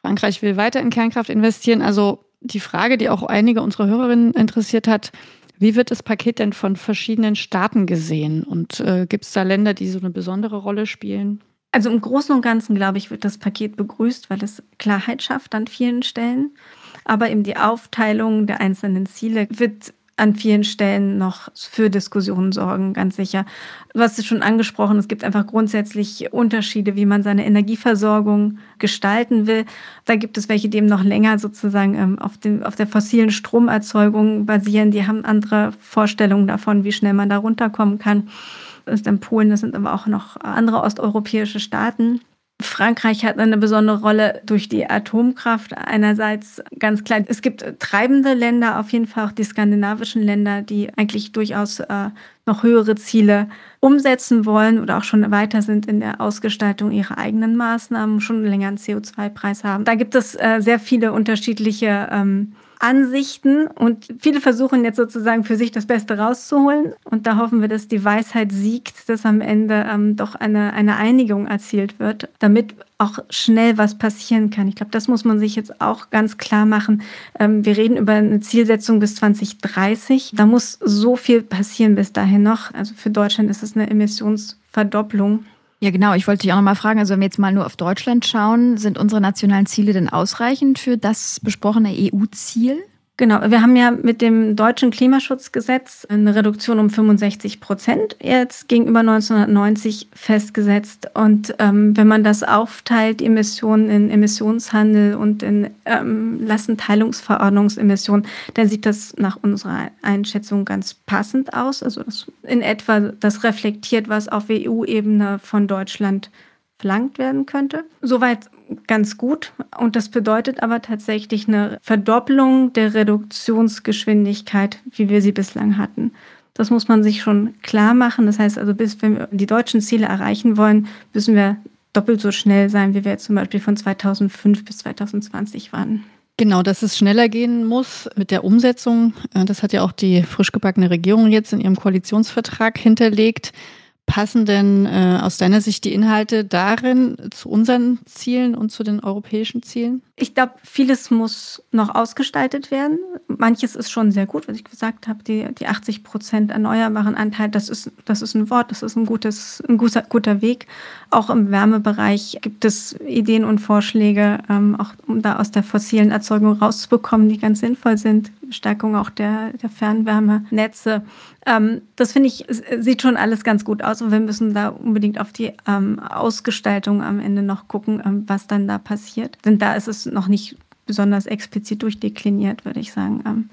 Frankreich will weiter in Kernkraft investieren. Also die Frage, die auch einige unserer Hörerinnen interessiert hat, wie wird das Paket denn von verschiedenen Staaten gesehen? Und äh, gibt es da Länder, die so eine besondere Rolle spielen? Also im Großen und Ganzen, glaube ich, wird das Paket begrüßt, weil es Klarheit schafft an vielen Stellen. Aber eben die Aufteilung der einzelnen Ziele wird an vielen Stellen noch für Diskussionen sorgen, ganz sicher. Du hast es schon angesprochen, es gibt einfach grundsätzlich Unterschiede, wie man seine Energieversorgung gestalten will. Da gibt es welche, die eben noch länger sozusagen ähm, auf, dem, auf der fossilen Stromerzeugung basieren. Die haben andere Vorstellungen davon, wie schnell man da runterkommen kann. Ist in Polen, das sind aber auch noch andere osteuropäische Staaten. Frankreich hat eine besondere Rolle durch die Atomkraft. Einerseits ganz klar, es gibt treibende Länder, auf jeden Fall auch die skandinavischen Länder, die eigentlich durchaus äh, noch höhere Ziele umsetzen wollen oder auch schon weiter sind in der Ausgestaltung ihrer eigenen Maßnahmen, schon länger einen CO2-Preis haben. Da gibt es äh, sehr viele unterschiedliche ähm, Ansichten und viele versuchen jetzt sozusagen für sich das Beste rauszuholen. Und da hoffen wir, dass die Weisheit siegt, dass am Ende ähm, doch eine, eine Einigung erzielt wird, damit auch schnell was passieren kann. Ich glaube, das muss man sich jetzt auch ganz klar machen. Ähm, wir reden über eine Zielsetzung bis 2030. Da muss so viel passieren bis dahin noch. Also für Deutschland ist es eine Emissionsverdopplung. Ja, genau. Ich wollte dich auch noch mal fragen, also wenn wir jetzt mal nur auf Deutschland schauen, sind unsere nationalen Ziele denn ausreichend für das besprochene EU-Ziel? Genau, wir haben ja mit dem deutschen Klimaschutzgesetz eine Reduktion um 65 Prozent jetzt gegenüber 1990 festgesetzt. Und ähm, wenn man das aufteilt, Emissionen in Emissionshandel und in ähm, Lassenteilungsverordnungsemissionen, dann sieht das nach unserer Einschätzung ganz passend aus. Also in etwa das reflektiert, was auf EU-Ebene von Deutschland verlangt werden könnte. Soweit ganz gut. Und das bedeutet aber tatsächlich eine Verdopplung der Reduktionsgeschwindigkeit, wie wir sie bislang hatten. Das muss man sich schon klar machen. Das heißt also, bis wenn wir die deutschen Ziele erreichen wollen, müssen wir doppelt so schnell sein, wie wir jetzt zum Beispiel von 2005 bis 2020 waren. Genau, dass es schneller gehen muss mit der Umsetzung. Das hat ja auch die frisch gebackene Regierung jetzt in ihrem Koalitionsvertrag hinterlegt. Passen denn äh, aus deiner Sicht die Inhalte darin zu unseren Zielen und zu den europäischen Zielen? Ich glaube, vieles muss noch ausgestaltet werden. Manches ist schon sehr gut, was ich gesagt habe, die, die 80 Prozent erneuerbaren Anteil, das ist, das ist ein Wort, das ist ein, gutes, ein guter, guter Weg. Auch im Wärmebereich gibt es Ideen und Vorschläge, ähm, auch um da aus der fossilen Erzeugung rauszubekommen, die ganz sinnvoll sind. Stärkung auch der, der Fernwärmenetze. Ähm, das finde ich, sieht schon alles ganz gut aus und wir müssen da unbedingt auf die ähm, Ausgestaltung am Ende noch gucken, ähm, was dann da passiert. Denn da ist es noch nicht besonders explizit durchdekliniert, würde ich sagen, ähm,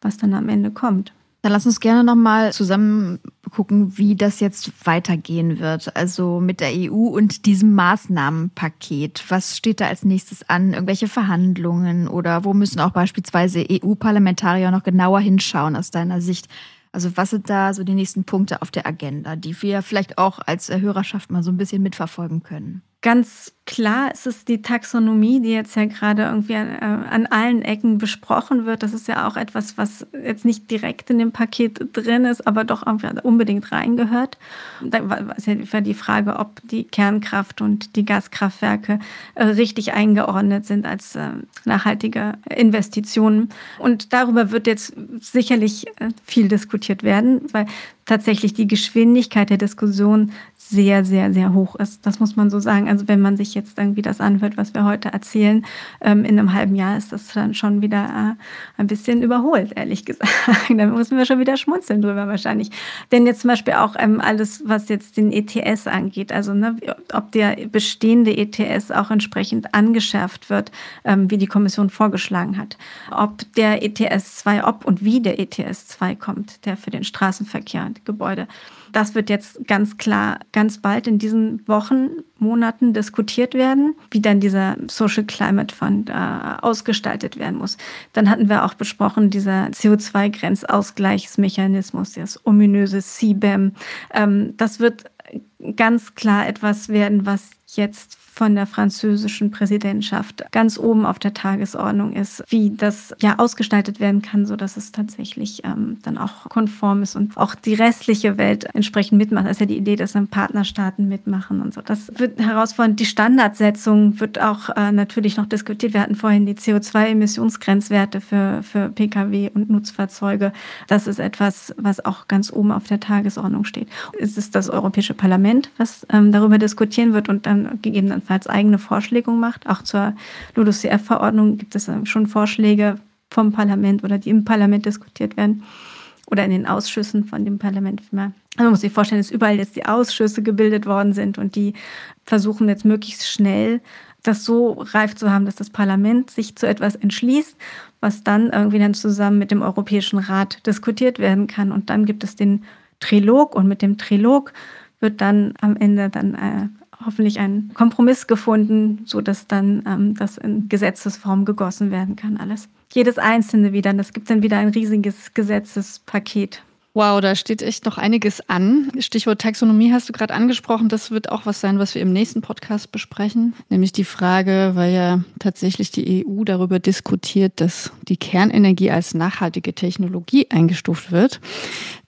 was dann am Ende kommt. Dann lass uns gerne nochmal zusammen gucken, wie das jetzt weitergehen wird. Also mit der EU und diesem Maßnahmenpaket. Was steht da als nächstes an? Irgendwelche Verhandlungen oder wo müssen auch beispielsweise EU-Parlamentarier noch genauer hinschauen aus deiner Sicht? Also was sind da so die nächsten Punkte auf der Agenda, die wir vielleicht auch als Hörerschaft mal so ein bisschen mitverfolgen können? Ganz Klar, es ist die Taxonomie, die jetzt ja gerade irgendwie an, äh, an, allen Ecken besprochen wird. Das ist ja auch etwas, was jetzt nicht direkt in dem Paket drin ist, aber doch unbedingt reingehört. Da war die Frage, ob die Kernkraft und die Gaskraftwerke äh, richtig eingeordnet sind als äh, nachhaltige Investitionen. Und darüber wird jetzt sicherlich viel diskutiert werden, weil tatsächlich die Geschwindigkeit der Diskussion sehr, sehr, sehr hoch ist. Das muss man so sagen. Also wenn man sich jetzt irgendwie das anhört, was wir heute erzählen, ähm, in einem halben Jahr ist das dann schon wieder äh, ein bisschen überholt, ehrlich [LAUGHS] gesagt. da müssen wir schon wieder schmunzeln drüber wahrscheinlich. Denn jetzt zum Beispiel auch ähm, alles, was jetzt den ETS angeht, also ne, ob der bestehende ETS auch entsprechend angeschärft wird, ähm, wie die Kommission vorgeschlagen hat. Ob der ETS 2, ob und wie der ETS 2 kommt, der für den Straßenverkehr Gebäude. Das wird jetzt ganz klar ganz bald in diesen Wochen, Monaten diskutiert werden, wie dann dieser Social Climate Fund äh, ausgestaltet werden muss. Dann hatten wir auch besprochen, dieser CO2-Grenzausgleichsmechanismus, das ominöse CBAM. Ähm, das wird ganz klar etwas werden, was jetzt von der französischen Präsidentschaft ganz oben auf der Tagesordnung ist, wie das ja ausgestaltet werden kann, so dass es tatsächlich ähm, dann auch konform ist und auch die restliche Welt entsprechend mitmacht. Das ist ja die Idee, dass dann Partnerstaaten mitmachen und so. Das wird herausfordernd. Die Standardsetzung wird auch äh, natürlich noch diskutiert. Wir hatten vorhin die CO2-Emissionsgrenzwerte für, für Pkw und Nutzfahrzeuge. Das ist etwas, was auch ganz oben auf der Tagesordnung steht. Es ist das Europäische Parlament, was ähm, darüber diskutieren wird und dann gegebenenfalls gegebenenfalls eigene Vorschläge macht. Auch zur LULUCF-Verordnung gibt es schon Vorschläge vom Parlament oder die im Parlament diskutiert werden oder in den Ausschüssen von dem Parlament. Also man muss sich vorstellen, dass überall jetzt die Ausschüsse gebildet worden sind und die versuchen jetzt möglichst schnell das so reif zu haben, dass das Parlament sich zu etwas entschließt, was dann irgendwie dann zusammen mit dem Europäischen Rat diskutiert werden kann. Und dann gibt es den Trilog und mit dem Trilog wird dann am Ende dann äh, hoffentlich einen Kompromiss gefunden, sodass dann ähm, das in Gesetzesform gegossen werden kann, alles. Jedes einzelne wieder. Und es gibt dann wieder ein riesiges Gesetzespaket. Wow, da steht echt noch einiges an. Stichwort Taxonomie hast du gerade angesprochen. Das wird auch was sein, was wir im nächsten Podcast besprechen. Nämlich die Frage, weil ja tatsächlich die EU darüber diskutiert, dass die Kernenergie als nachhaltige Technologie eingestuft wird.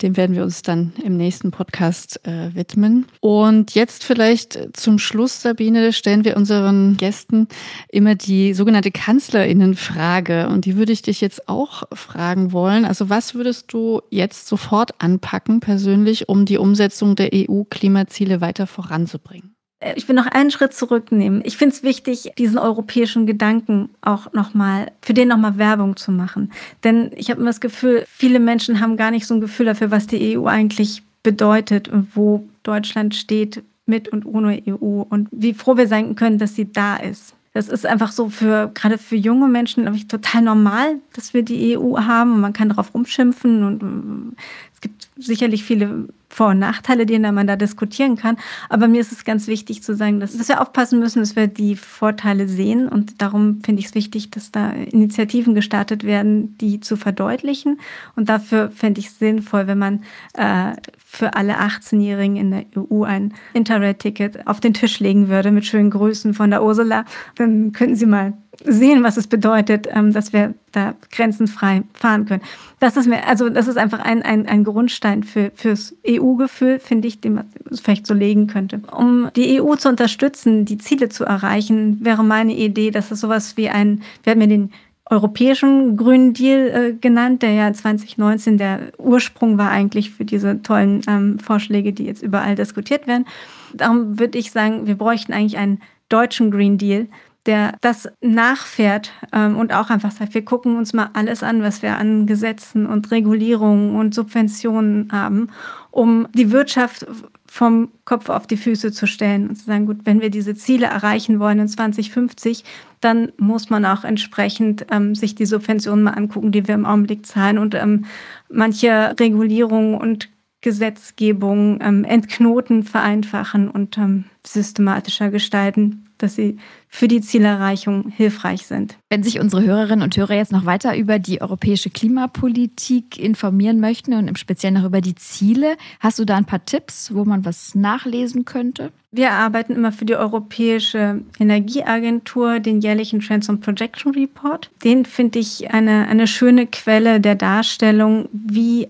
Dem werden wir uns dann im nächsten Podcast äh, widmen. Und jetzt vielleicht zum Schluss, Sabine, stellen wir unseren Gästen immer die sogenannte Kanzlerinnenfrage. Und die würde ich dich jetzt auch fragen wollen. Also was würdest du jetzt sofort sofort anpacken, persönlich, um die Umsetzung der EU-Klimaziele weiter voranzubringen? Äh, ich will noch einen Schritt zurücknehmen. Ich finde es wichtig, diesen europäischen Gedanken auch nochmal, für den nochmal Werbung zu machen. Denn ich habe immer das Gefühl, viele Menschen haben gar nicht so ein Gefühl dafür, was die EU eigentlich bedeutet und wo Deutschland steht mit und ohne EU und wie froh wir sein können, dass sie da ist. Das ist einfach so für, gerade für junge Menschen, ich, total normal, dass wir die EU haben und man kann darauf rumschimpfen und äh, es gibt sicherlich viele vor- und Nachteile, die man da diskutieren kann. Aber mir ist es ganz wichtig zu sagen, dass, dass wir aufpassen müssen, dass wir die Vorteile sehen. Und darum finde ich es wichtig, dass da Initiativen gestartet werden, die zu verdeutlichen. Und dafür fände ich es sinnvoll, wenn man äh, für alle 18-Jährigen in der EU ein Interrail-Ticket auf den Tisch legen würde mit schönen Grüßen von der Ursula. Dann könnten Sie mal sehen, was es bedeutet, ähm, dass wir da grenzenfrei fahren können. Das ist mir, also das ist einfach ein, ein, ein Grundstein für, fürs EU-Gefühl, finde ich, den man vielleicht so legen könnte. Um die EU zu unterstützen, die Ziele zu erreichen, wäre meine Idee, dass es sowas wie ein, wir haben ja den europäischen Grünen Deal äh, genannt, der ja 2019 der Ursprung war eigentlich für diese tollen ähm, Vorschläge, die jetzt überall diskutiert werden. Darum würde ich sagen, wir bräuchten eigentlich einen deutschen Green Deal, der das nachfährt ähm, und auch einfach sagt, wir gucken uns mal alles an, was wir an Gesetzen und Regulierungen und Subventionen haben, um die Wirtschaft vom Kopf auf die Füße zu stellen und zu sagen, gut, wenn wir diese Ziele erreichen wollen in 2050, dann muss man auch entsprechend ähm, sich die Subventionen mal angucken, die wir im Augenblick zahlen und ähm, manche Regulierungen und Gesetzgebung ähm, entknoten, vereinfachen und ähm, systematischer gestalten dass sie für die Zielerreichung hilfreich sind. Wenn sich unsere Hörerinnen und Hörer jetzt noch weiter über die europäische Klimapolitik informieren möchten und im Speziellen noch über die Ziele, hast du da ein paar Tipps, wo man was nachlesen könnte? Wir arbeiten immer für die Europäische Energieagentur den jährlichen Trends and Projection Report. Den finde ich eine, eine schöne Quelle der Darstellung, wie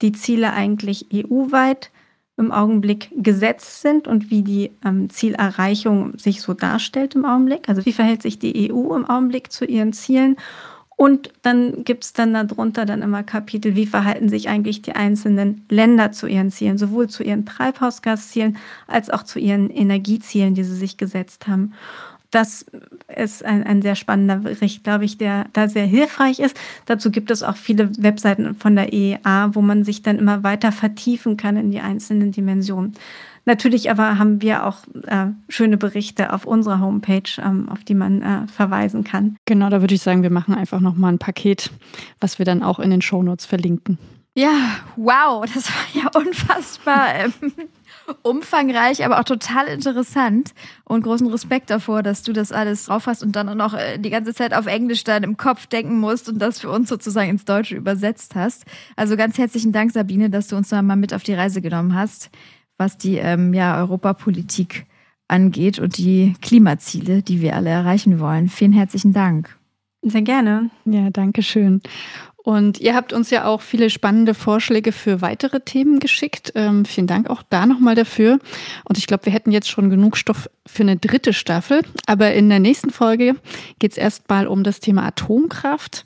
die Ziele eigentlich EU-weit im Augenblick gesetzt sind und wie die ähm, Zielerreichung sich so darstellt im Augenblick. Also wie verhält sich die EU im Augenblick zu ihren Zielen? Und dann gibt es dann darunter dann immer Kapitel, wie verhalten sich eigentlich die einzelnen Länder zu ihren Zielen, sowohl zu ihren Treibhausgaszielen als auch zu ihren Energiezielen, die sie sich gesetzt haben das ist ein, ein sehr spannender Bericht, glaube ich, der da sehr hilfreich ist. Dazu gibt es auch viele Webseiten von der EEA, wo man sich dann immer weiter vertiefen kann in die einzelnen Dimensionen. Natürlich aber haben wir auch äh, schöne Berichte auf unserer Homepage, ähm, auf die man äh, verweisen kann. Genau, da würde ich sagen, wir machen einfach nochmal ein Paket, was wir dann auch in den Shownotes verlinken. Ja, wow, das war ja unfassbar ähm, umfangreich, aber auch total interessant und großen Respekt davor, dass du das alles drauf hast und dann auch noch äh, die ganze Zeit auf Englisch dann im Kopf denken musst und das für uns sozusagen ins Deutsche übersetzt hast. Also ganz herzlichen Dank, Sabine, dass du uns da mal mit auf die Reise genommen hast, was die ähm, ja, Europapolitik angeht und die Klimaziele, die wir alle erreichen wollen. Vielen herzlichen Dank. Sehr gerne. Ja, danke schön. Und ihr habt uns ja auch viele spannende Vorschläge für weitere Themen geschickt. Ähm, vielen Dank auch da nochmal dafür. Und ich glaube, wir hätten jetzt schon genug Stoff für eine dritte Staffel. Aber in der nächsten Folge geht es erstmal um das Thema Atomkraft.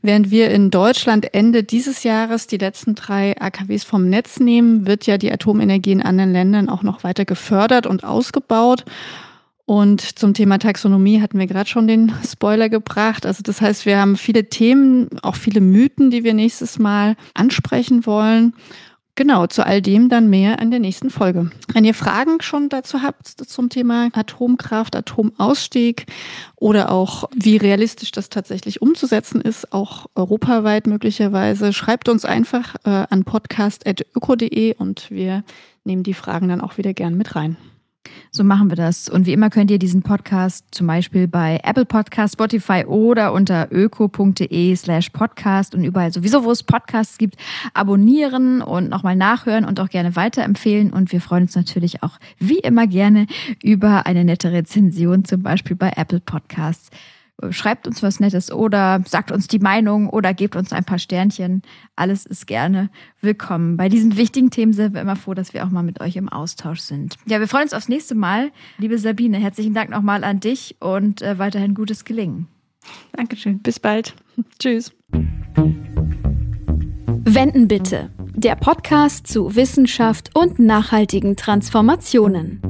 Während wir in Deutschland Ende dieses Jahres die letzten drei AKWs vom Netz nehmen, wird ja die Atomenergie in anderen Ländern auch noch weiter gefördert und ausgebaut. Und zum Thema Taxonomie hatten wir gerade schon den Spoiler gebracht. Also das heißt, wir haben viele Themen, auch viele Mythen, die wir nächstes Mal ansprechen wollen. Genau, zu all dem dann mehr in der nächsten Folge. Wenn ihr Fragen schon dazu habt zum Thema Atomkraft, Atomausstieg oder auch wie realistisch das tatsächlich umzusetzen ist, auch europaweit möglicherweise, schreibt uns einfach äh, an podcast.öko.de und wir nehmen die Fragen dann auch wieder gern mit rein. So machen wir das. Und wie immer könnt ihr diesen Podcast zum Beispiel bei Apple Podcast, Spotify oder unter öko.de slash podcast und überall sowieso, wo es Podcasts gibt, abonnieren und nochmal nachhören und auch gerne weiterempfehlen. Und wir freuen uns natürlich auch wie immer gerne über eine nette Rezension, zum Beispiel bei Apple Podcasts schreibt uns was Nettes oder sagt uns die Meinung oder gebt uns ein paar Sternchen. Alles ist gerne willkommen. Bei diesen wichtigen Themen sind wir immer froh, dass wir auch mal mit euch im Austausch sind. Ja, wir freuen uns aufs nächste Mal. Liebe Sabine, herzlichen Dank nochmal an dich und äh, weiterhin gutes Gelingen. Dankeschön. Bis bald. [LAUGHS] Tschüss. Wenden bitte. Der Podcast zu Wissenschaft und nachhaltigen Transformationen.